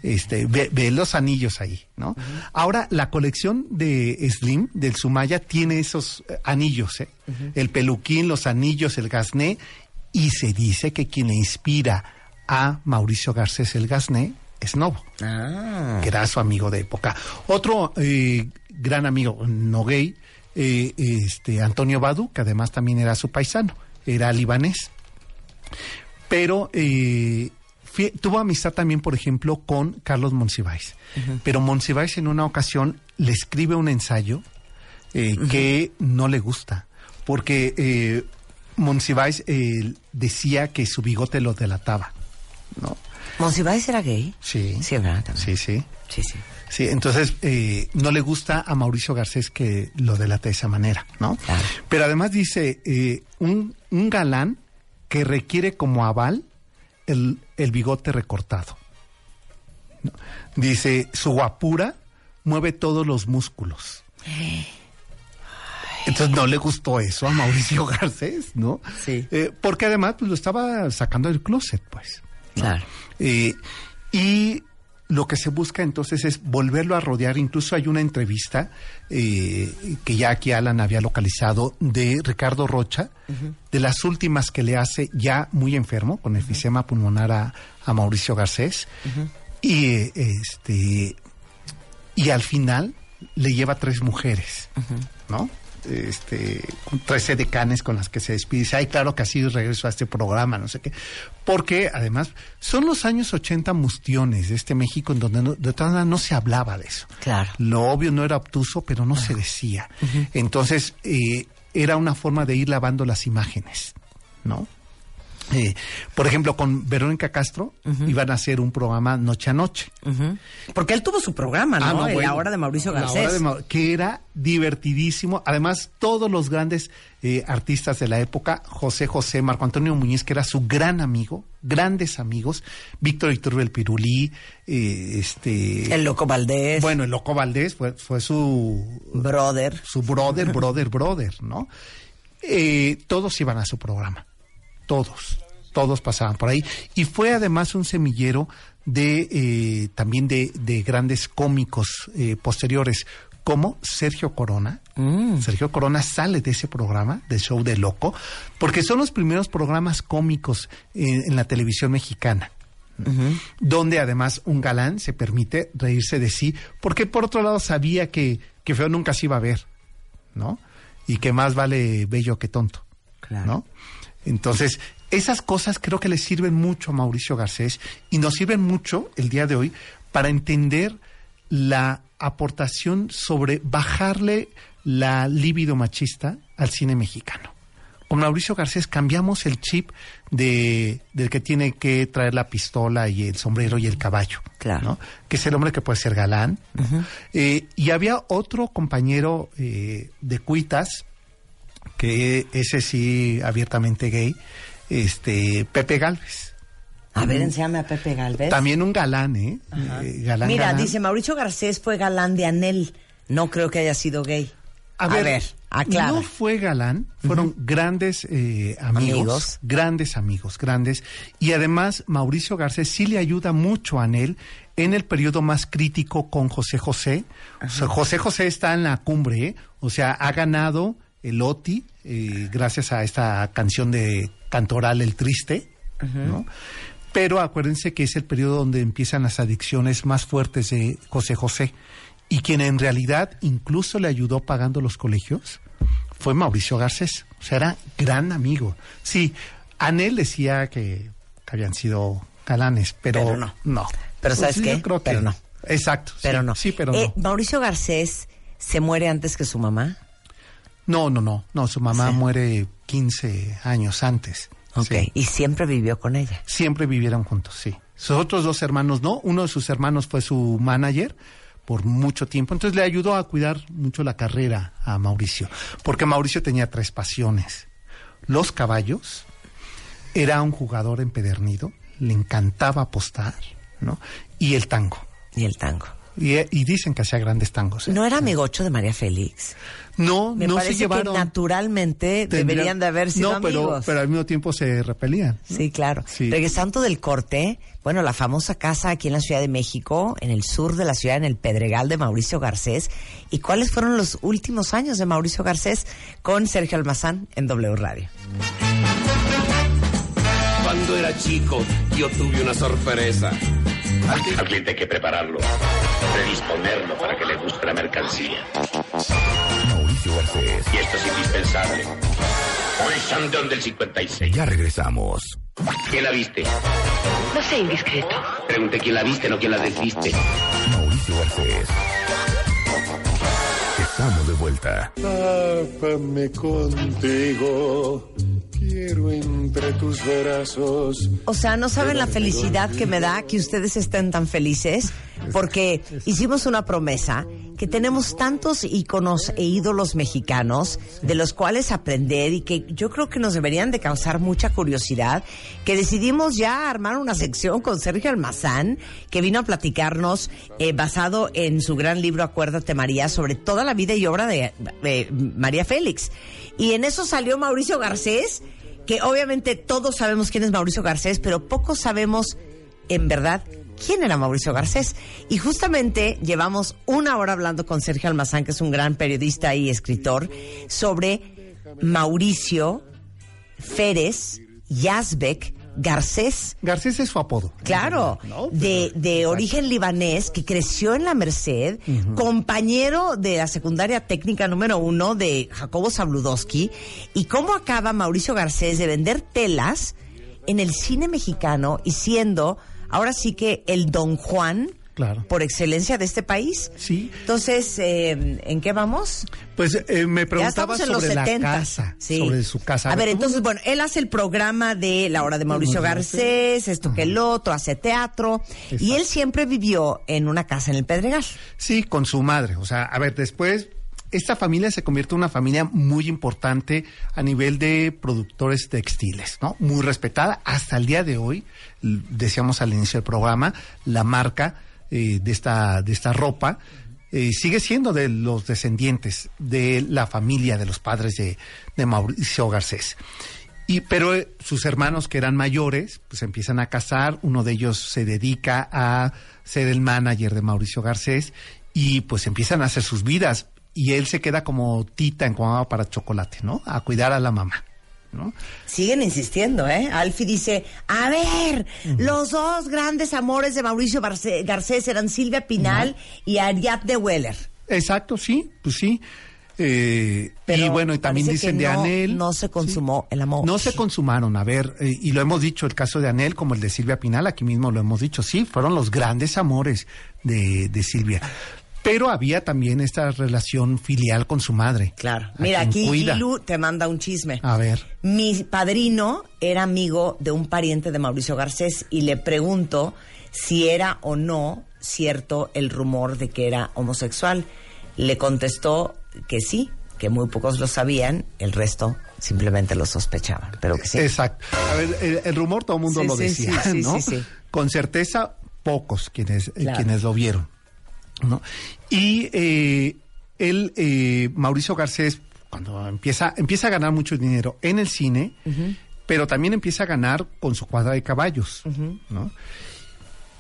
Este, ve, ve los anillos ahí, ¿no? Ahora, la colección de Slim, del Sumaya, tiene esos eh, anillos, ¿eh? El peluquín, los anillos, el gasné, y se dice que quien le inspira a Mauricio Garcés el gasné es Novo Ah. que era su amigo de época. Otro eh, gran amigo, no gay, eh, este, Antonio Badu, que además también era su paisano, era libanés. Pero eh, tuvo amistad también, por ejemplo, con Carlos Monsiváis. Pero Monsiváis en una ocasión le escribe un ensayo eh, que no le gusta, porque eh, Monsiváis eh, decía que su bigote lo delataba, ¿no? ¿Monsiváis era gay? Sí. Sí, ¿verdad? También. Sí, sí. Sí, sí. Sí, entonces eh, no le gusta a Mauricio Garcés que lo delate de esa manera, ¿no? Claro. Pero además dice, eh, un, un galán que requiere como aval el, el bigote recortado. ¿no? Dice, su guapura mueve todos los músculos. Entonces no le gustó eso a Mauricio *laughs* Garcés, ¿no? Sí. Eh, porque además pues, lo estaba sacando del closet, pues. ¿no? Claro. Eh, y lo que se busca entonces es volverlo a rodear. Incluso hay una entrevista eh, que ya aquí Alan había localizado de Ricardo Rocha, de las últimas que le hace ya muy enfermo con efisema pulmonar a, a Mauricio Garcés. Y eh, este y al final le lleva tres mujeres, ¿no? Este, con tres decanes con las que se despide. Dice, ay, claro que así regreso a este programa, no sé qué. Porque, además, son los años 80 mustiones de este México en donde no- de todas maneras no se hablaba de eso. Claro. Lo obvio no era obtuso, pero no se decía. Entonces, eh, era una forma de ir lavando las imágenes, ¿no? Eh, por ejemplo, con Verónica Castro iban a hacer un programa noche a noche. Porque él tuvo su programa, ¿no? Ah, no, En bueno. La hora de Mauricio La Garcés. hora de Mau- que era divertidísimo. Además, todos los grandes eh, artistas de la época, José José, Marco Antonio Muñiz, que era su gran amigo, grandes amigos, Víctor Iturbe el Pirulí, eh, este... El Loco Valdés. Bueno, el Loco Valdés fue, fue su... Brother. Su brother, brother, brother, ¿no? Todos iban a su programa. Todos. Todos pasaban por ahí. Y fue además un semillero de eh, también de, de grandes cómicos eh, posteriores, como Sergio Corona. Sergio Corona sale de ese programa, de Show de Loco, porque son los primeros programas cómicos en- en la televisión mexicana donde además un galán se permite reírse de sí, porque por otro lado sabía que, que feo nunca se iba a ver, ¿no? Y que más vale bello que tonto, Claro. ¿no? Entonces, esas cosas creo que le sirven mucho a Mauricio Garcés y nos sirven mucho el día de hoy para entender la aportación sobre bajarle la libido machista al cine mexicano. Con Mauricio Garcés cambiamos el chip de, del que tiene que traer la pistola y el sombrero y el caballo. Claro. ¿no? Que es el hombre que puede ser galán. Eh, y había otro compañero eh, de Cuitas, que ese sí abiertamente gay, este Pepe Galvez. A ver, enséñame a Pepe Galvez. También un galán, ¿eh? Eh, galán, Mira, galán. dice Mauricio Garcés fue galán de Anel. No creo que haya sido gay. A ver, no fue galán, fueron grandes eh, amigos, Amigos. grandes amigos, grandes. Y además, Mauricio Garcés sí le ayuda mucho a Anel en el periodo más crítico con José José. O sea, José José está en la cumbre, ¿eh? o sea, ha ganado el OTI eh, gracias a esta canción de Cantoral El Triste, ¿no? Pero acuérdense que es el periodo donde empiezan las adicciones más fuertes de José José. Y quien en realidad incluso le ayudó pagando los colegios fue Mauricio Garcés. O sea, era gran amigo. Sí, Anel decía que, que habían sido galanes, pero, Pero no. no. Pero ¿sabes Pues qué? Yo creo que Pero no. Exacto. Pero sí, no. Sí, pero Eh, no. Mauricio Garcés se muere antes que su mamá. No, no, no. No, su mamá Sí. muere 15 años antes. Ok. Sí. Y siempre vivió con ella. Siempre vivieron juntos, sí. Sus otros dos hermanos no. Uno de sus hermanos fue su manager por mucho tiempo. Entonces le ayudó a cuidar mucho la carrera a Mauricio. Porque Mauricio tenía tres pasiones. Los caballos, era un jugador empedernido, le encantaba apostar, ¿no? Y el tango. Y el tango. Y, y dicen que hacía grandes tangos. ¿eh? ¿No era amigocho de María Félix? No, Me no parece se llevaron. que naturalmente Tendrían- deberían de haber sido No, pero, amigos. pero al mismo tiempo se repelían. Sí, claro. Sí. Regresando del corte, bueno, la famosa casa aquí en la Ciudad de México, en el sur de la ciudad, en el Pedregal de Mauricio Garcés. ¿Y cuáles fueron los últimos años de Mauricio Garcés con Sergio Almazán en W Radio? Cuando era chico, yo tuve una sorpresa. Al, al cliente hay que prepararlo, predisponerlo para que le guste la mercancía. Mauricio Garcés. Y esto es indispensable. Por el Shandong del 56. Ya regresamos. ¿Quién la viste? No sé, indiscreto. Pregunté quién la viste, no quién la desviste. Mauricio Garcés. Estamos de vuelta. Tápame contigo, quiero entre tus brazos. O sea, no saben la felicidad que me da que ustedes estén tan felices porque hicimos una promesa que tenemos tantos íconos e ídolos mexicanos de los cuales aprender y que yo creo que nos deberían de causar mucha curiosidad, que decidimos ya armar una sección con Sergio Almazán, que vino a platicarnos eh, basado en su gran libro Acuérdate María sobre toda la vida y obra de María Félix. Y en eso salió Mauricio Garcés, que obviamente todos sabemos quién es Mauricio Garcés, pero pocos sabemos en verdad quién era Mauricio Garcés. Y justamente llevamos una hora hablando con Sergio Almazán, que es un gran periodista y escritor, sobre Mauricio Férez Yazbek Garcés. Garcés es su apodo. Claro, de, de origen libanés, que creció en la Merced, compañero de la secundaria técnica número uno de Jacobo Zabludowski, y cómo acaba Mauricio Garcés de vender telas en el cine mexicano y siendo ahora sí que el Don Juan Claro. por excelencia de este país. Sí. Entonces, eh, ¿en qué vamos? Pues eh, me preguntaba sobre la 70. casa, Sí. sobre su casa. A ver, ¿Tuvo- entonces, bueno, él hace el programa de La Hora de Mauricio Garcés, esto que el otro, hace teatro. Y él siempre vivió en una casa en el Pedregal. Sí, con su madre. O sea, a ver, después esta familia se convierte en una familia muy importante a nivel de productores textiles, ¿no? Muy respetada. Hasta el día de hoy, decíamos al inicio del programa, la marca eh, de, esta, de esta ropa eh, sigue siendo de los descendientes de la familia de los padres de, de Mauricio Garcés. Y, pero eh, sus hermanos que eran mayores, pues empiezan a casar, uno de ellos se dedica a ser el manager de Mauricio Garcés y pues empiezan a hacer sus vidas y él se queda como tita en Cuamaba para chocolate, ¿no? A cuidar a la mamá, ¿no? Siguen insistiendo, ¿eh? Alfie dice, a ver, los dos grandes amores de Mauricio Barce- Garcés eran Silvia Pinal y Ariadne Weller. Exacto, sí, pues sí. Eh, Pero y bueno, y también dicen de no- Anel. No se consumó el amor. No se consumaron, a ver, eh, y lo hemos dicho, el caso de Anel como el de Silvia Pinal, aquí mismo lo hemos dicho, sí, fueron los grandes amores de, de Silvia. Pero había también esta relación filial con su madre. Claro. Mira, aquí. Gilu te manda un chisme. A ver. Mi padrino era amigo de un pariente de Mauricio Garcés y le pregunto si era o no cierto el rumor de que era homosexual. Le contestó que sí, que muy pocos lo sabían, el resto simplemente lo sospechaban, pero que sí. Exacto. A ver, el, el rumor todo el mundo Sí, lo sí, decía, sí, sí, ¿no? sí, sí. Con certeza, pocos quienes, eh, Claro. quienes lo vieron, ¿no? Y eh, él, eh, Mauricio Garcés, cuando empieza, empieza a ganar mucho dinero en el cine, pero también empieza a ganar con su cuadra de caballos, ¿no?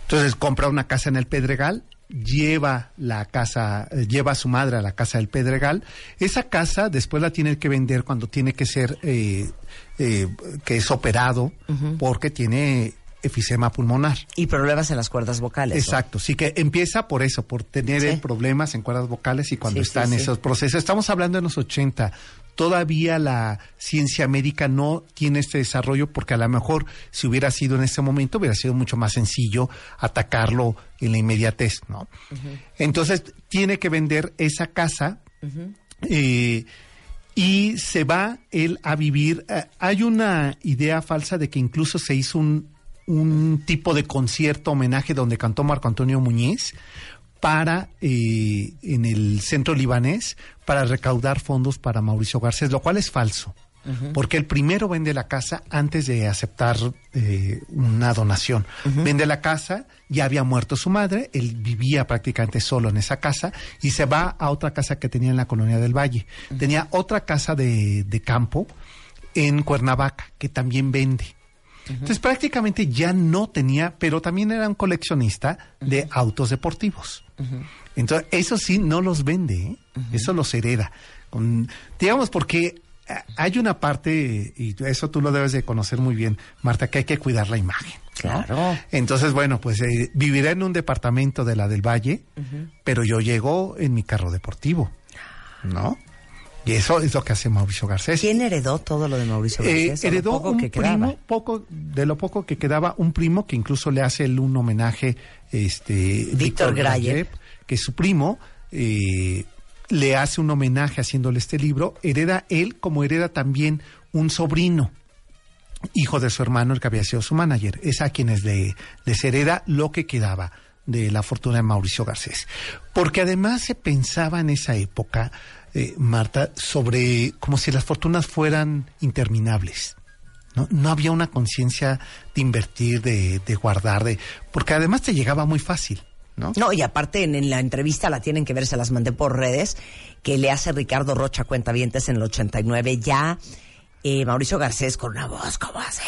Entonces compra una casa en el Pedregal, lleva la casa, eh, lleva a su madre a la casa del Pedregal. Esa casa después la tiene que vender cuando tiene que ser, eh, eh, que es operado, porque tiene efisema pulmonar. Y problemas en las cuerdas vocales. ¿no? Exacto, sí que empieza por eso, por tener Sí. problemas en cuerdas vocales y cuando Sí, está sí, en sí. esos procesos. Estamos hablando de los 80. Todavía la ciencia médica no tiene este desarrollo porque a lo mejor si hubiera sido en ese momento hubiera sido mucho más sencillo atacarlo en la inmediatez, ¿no? Entonces tiene que vender esa casa eh, y se va él a vivir. eh, hay una idea falsa de que incluso se hizo un, un tipo de concierto homenaje donde cantó Marco Antonio Muñiz para eh, en el centro libanés para recaudar fondos para Mauricio Garcés, lo cual es falso. Porque el primero vende la casa antes de aceptar eh, una donación. Vende la casa, ya había muerto su madre, él vivía prácticamente solo en esa casa y se va a otra casa que tenía en la colonia del Valle. Tenía otra casa de, de campo en Cuernavaca que también vende. Entonces prácticamente ya no tenía, pero también era un coleccionista de autos deportivos. Entonces eso sí no los vende, ¿eh? eso los hereda. Con, digamos porque ah, hay una parte, y eso tú lo debes de conocer muy bien, Marta, que hay que cuidar la imagen. ¿no? Claro. Entonces, bueno, pues eh, viviré en un departamento de la del Valle, pero yo llego en mi carro deportivo, ¿no? Y eso es lo que hace Mauricio Garcés. ¿Quién heredó todo lo de Mauricio Eh, Garcés? Heredó poco un que primo, poco, de lo poco que quedaba, un primo que incluso le hace el- un homenaje, este, Víctor Grayev. que su primo, eh, le hace un homenaje haciéndole este libro, hereda él como hereda también un sobrino, hijo de su hermano, el que había sido su manager. Es a quienes le, les hereda lo que quedaba de la fortuna de Mauricio Garcés. Porque además se pensaba en esa época, eh, Marta, sobre como si las fortunas fueran interminables. No, no había una conciencia de invertir, de, de guardar, de porque además te llegaba muy fácil. ¿no? No, y aparte en, en la entrevista la tienen que ver, se las mandé por redes, que le hace Ricardo Rocha Cuentavientes en el 89, ya eh, Mauricio Garcés con una voz como así.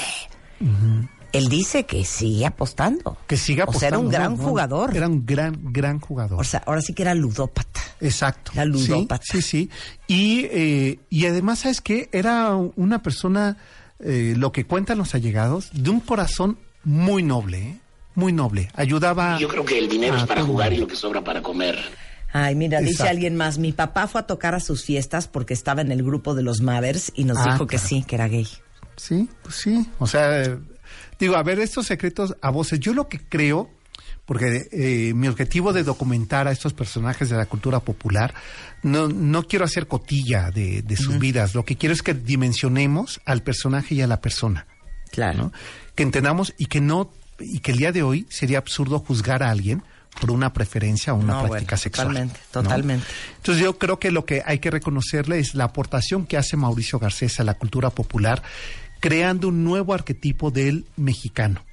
Él dice que sigue apostando. Que siga O sea, era un apostando, gran ¿no? No, jugador. Era un gran, gran jugador. O sea, ahora sí que era ludópata. Exacto. Era ludópata. Sí, sí, sí. Y, eh, y además, ¿sabes qué? Era una persona, eh, lo que cuentan los allegados, de un corazón muy noble, ¿eh? Muy noble. Ayudaba. Yo creo que el dinero es para todo jugar y lo que sobra para comer. Ay, mira, dice alguien más, mi papá fue a tocar a sus fiestas porque estaba en el grupo de los Mathers y nos Ah, dijo que claro. sí, que era gay. Sí, pues sí. O sea, digo, a ver, estos secretos a voces. Yo lo que creo, porque eh, mi objetivo de documentar a estos personajes de la cultura popular, no, no quiero hacer cotilla de, de sus vidas. Lo que quiero es que dimensionemos al personaje y a la persona. Claro. ¿no? Que entendamos y que no, y que el día de hoy sería absurdo juzgar a alguien por una preferencia o una No, práctica bueno, sexual. totalmente, ¿no? totalmente. Entonces yo creo que lo que hay que reconocerle es la aportación que hace Mauricio Garcés a la cultura popular, creando un nuevo arquetipo del mexicano.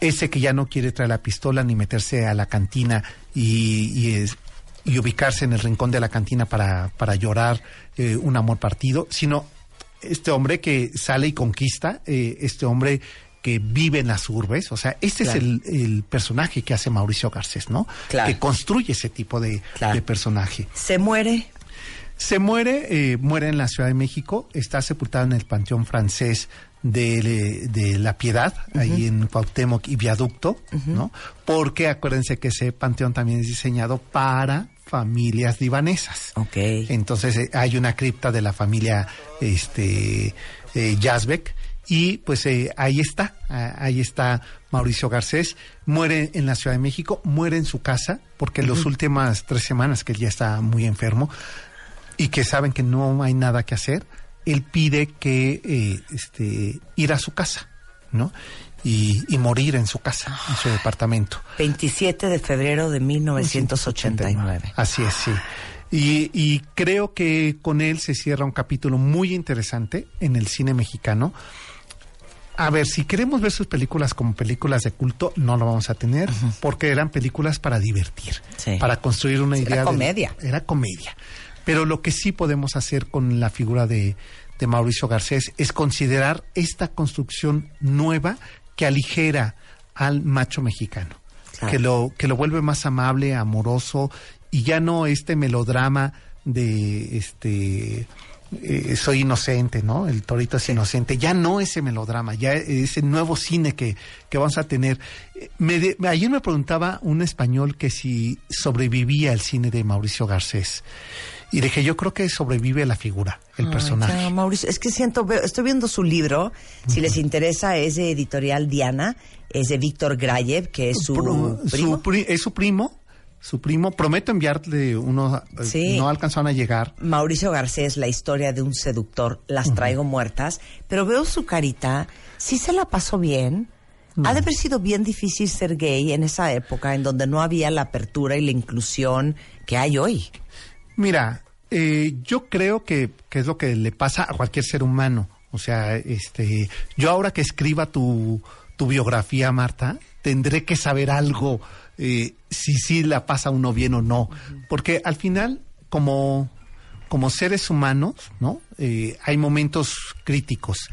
Ese que ya no quiere traer la pistola ni meterse a la cantina y, y es- y ubicarse en el rincón de la cantina para, para llorar eh, un amor partido, sino este hombre que sale y conquista, eh, este hombre que vive en las urbes, o sea, este Claro. es el, el personaje que hace Mauricio Garcés, ¿no? Claro. Que construye ese tipo de, Claro. de personaje. Se muere. Se muere, eh, muere en la Ciudad de México, está sepultado en el Panteón Francés de, de La Piedad, ahí en Cuauhtémoc y Viaducto, ¿no? Porque acuérdense que ese panteón también es diseñado para familias libanesas. Ok. Entonces eh, hay una cripta de la familia este eh, Yazbek y pues eh, ahí está, ah, ahí está Mauricio Garcés, muere en la Ciudad de México, muere en su casa, porque las últimas tres semanas que él ya está muy enfermo y que saben que no hay nada que hacer, él pide que eh, este ir a su casa, ¿no? Y, y morir en su casa, en su departamento. 27 de febrero de 1989. Así es, sí. Y, y creo que con él se cierra un capítulo muy interesante en el cine mexicano. A ver, si queremos ver sus películas como películas de culto, no lo vamos a tener, porque eran películas para divertir, para construir una Sí, idea. era de- comedia. era comedia. Pero lo que sí podemos hacer con la figura de, de Mauricio Garcés es considerar esta construcción nueva que aligera al macho mexicano, Claro. que lo que lo vuelve más amable, amoroso y ya no este melodrama de este eh, soy inocente, ¿no? El torito es inocente. Ya no ese melodrama, ya ese nuevo cine que, que vamos a tener. Me de- ayer me preguntaba un español que si sobrevivía el cine de Mauricio Garcés. Y dije, yo creo que sobrevive la figura, el Ay, personaje. ya, Mauricio, es que siento, veo- estoy viendo su libro, si les interesa, es de editorial Diana, es de Víctor Grayev, que es su Pro- primo. su pri- es su primo, su primo. Prometo enviarle uno. eh, Sí. No alcanzaron a llegar. Mauricio Garcés, la historia de un seductor, las traigo muertas, pero veo su carita, sí se la pasó bien. Ha de haber sido bien difícil ser gay en esa época en donde no había la apertura y la inclusión que hay hoy. Mira, eh, yo creo que, que es lo que le pasa a cualquier ser humano. O sea, este, yo ahora que escriba tu, tu biografía, Marta, tendré que saber algo, eh, si sí la pasa uno bien o no. Porque al final, como, como seres humanos, ¿no? Eh, hay momentos críticos.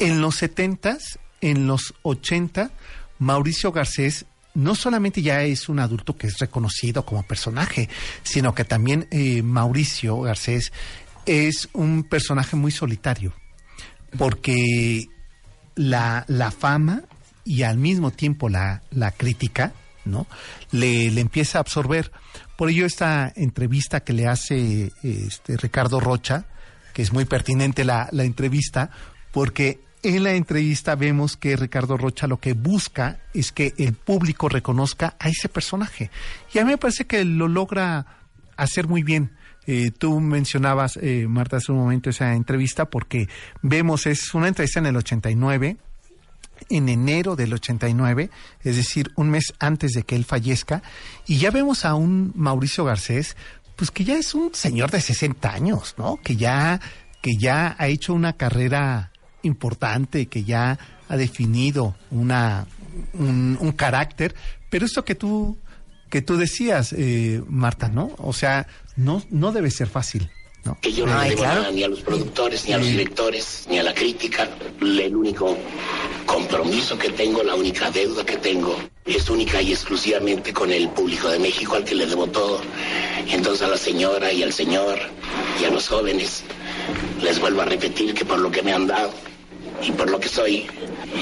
En los setentas, en los 80, Mauricio Garcés no solamente ya es un adulto que es reconocido como personaje, sino que también eh, Mauricio Garcés es un personaje muy solitario, porque la, la fama y al mismo tiempo la, la crítica, ¿no? Le, le empieza a absorber. Por ello esta entrevista que le hace este Ricardo Rocha, que es muy pertinente la, la entrevista, porque en la entrevista vemos que Ricardo Rocha lo que busca es que el público reconozca a ese personaje. Y a mí me parece que lo logra hacer muy bien. Eh, tú mencionabas, eh, Marta, hace un momento esa entrevista porque vemos, es una entrevista en el 89, en enero del 89, es decir, un mes antes de que él fallezca, y ya vemos a un Mauricio Garcés, pues que ya es un señor de 60 años, ¿no? Que ya, que ya ha hecho una carrera importante, que ya ha definido una, un, un carácter, pero esto que tú, que tú decías, eh, Marta, ¿no? O sea, no, no debe ser fácil. ¿no? Que yo no le debo nada ni a los productores, ni a los directores, ni a la crítica. El único compromiso que tengo, la única deuda que tengo, es única y exclusivamente con el público de México al que le debo todo. Entonces a la señora y al señor y a los jóvenes les vuelvo a repetir que por lo que me han dado y por lo que soy,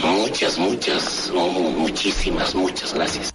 muchas, muchas, mu- muchísimas, muchas gracias.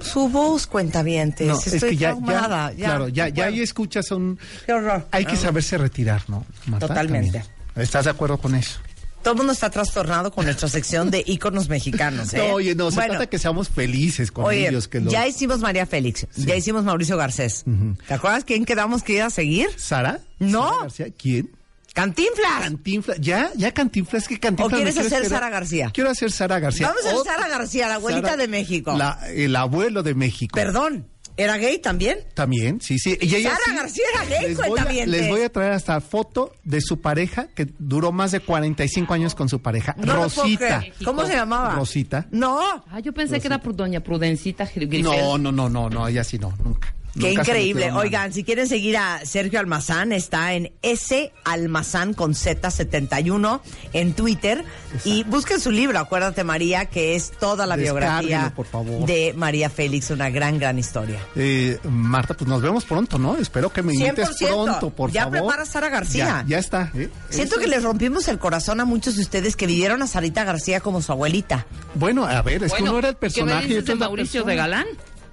Su voz, cuentavientes, No, estoy es que ya, ya- traumada. ya. claro, ya, ya ahí escuchas un... Qué horror. Hay que Ah. saberse retirar, ¿no? Marta? Totalmente. También. ¿Estás de acuerdo con eso? Todo el mundo está trastornado con nuestra sección de íconos mexicanos. ¿eh? No, oye, no, se Bueno, trata que seamos felices con Oye, ellos. Que los... ya hicimos María Félix, ya hicimos Mauricio Garcés. ¿Te acuerdas quién quedamos que iba a seguir? ¿Sara? No. ¿Sara García? ¿Quién? Cantinflas. Cantinflas. Ya, ya Cantinflas, que Cantinflas. ¿O quieres hacer Sara García? Quiero hacer Sara García. Vamos a hacer Sara García, la abuelita Sara- de México. la- el abuelo de México. Perdón, ¿era gay también? También, sí, sí. Y ella Sara sí- García era gay, les voy, a, les voy a traer hasta foto de su pareja, que duró más de 45 años con su pareja. No Rosita. ¿Cómo se llamaba? Rosita. No. Ah, yo pensé que era doña Prudencita Grifel. No, no, no, no, no, ella sí no, nunca. Qué Nunca increíble. Oigan, si quieren seguir a Sergio Almazán, está en S Almazán con Z71 en Twitter. Y busquen su libro, acuérdate María, que es toda la biografía por favor. de María Félix, una gran, gran historia. Eh, Marta, pues nos vemos pronto, ¿no? Espero que me invites 100%. pronto, por Ya favor. prepara Sara García. Ya, ya está. ¿eh? Siento Eso- que les rompimos el corazón a muchos de ustedes que vivieron a Sarita García como su abuelita. Bueno, a ver, es que Bueno, uno era el ¿qué me personaje y dices de Mauricio persona. de Galán?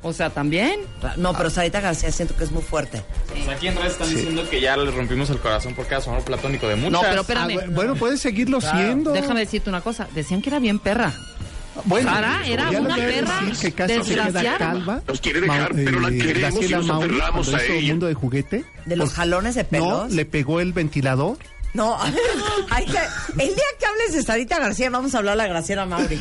O sea, también. No, pero Sarita García siento que es muy fuerte. Pues aquí en redes están diciendo que ya le rompimos el corazón porque era su amor platónico de muchas. No, pero espérame. Ah, bueno, puedes seguirlo siendo. Déjame decirte una cosa. Decían que era bien perra. Bueno, Sara era ya le una voy a perra decir que casi se queda desgraciada. calva. Nos quiere dejar, Ma- pero la eh, queremos y nos aferramos cuando a hizo ella. Mundo de Juguete. De los jalones de No, pelos. le pegó el ventilador. No, *laughs* hay que, el día que hables de Sarita García vamos a hablar a la Graciela Mauri.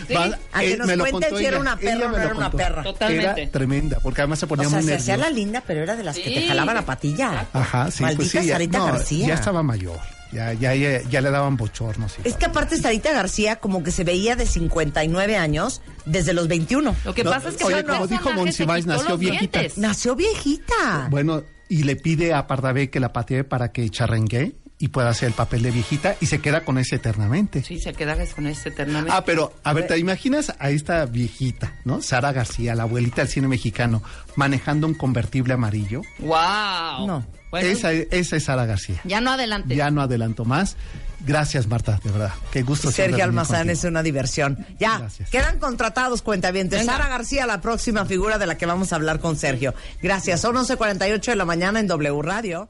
A que eh, nos cuente si era una perra o no era una perra. Totalmente. Era tremenda, porque además se ponía O sea, muy se hacía nerviosa. la linda, pero era de las que te Sí. jalaba la patilla. Ajá, sí, Maldita pues sí. ya- Sarita no, García. Ya estaba mayor. Ya, ya, ya, ya le daban bochornos. y Es que aparte Sarita García como que se veía de 59 años desde los 21. Lo que No, pasa es que oye, como dijo Monsiváis, nació viejita. Nació viejita. Bueno, y le pide a Pardavé que la patee para que charrengue y pueda hacer el papel de viejita y se queda con ese eternamente. Sí, se queda con ese eternamente. Ah, pero a ver, ¿te imaginas a esta viejita, ¿no? Sara García, la abuelita del cine mexicano, manejando un convertible amarillo? ¡Wow! No. Bueno, esa, esa es Sara García. ya no adelante. Ya no adelanto más. Gracias, Marta, de verdad. Qué gusto. Sergio Almazán contigo. es una diversión. Ya, Gracias. quedan contratados cuentavientes. Sara García, la próxima figura de la que vamos a hablar con Sergio. Gracias. Son 11.48 de la mañana en W Radio.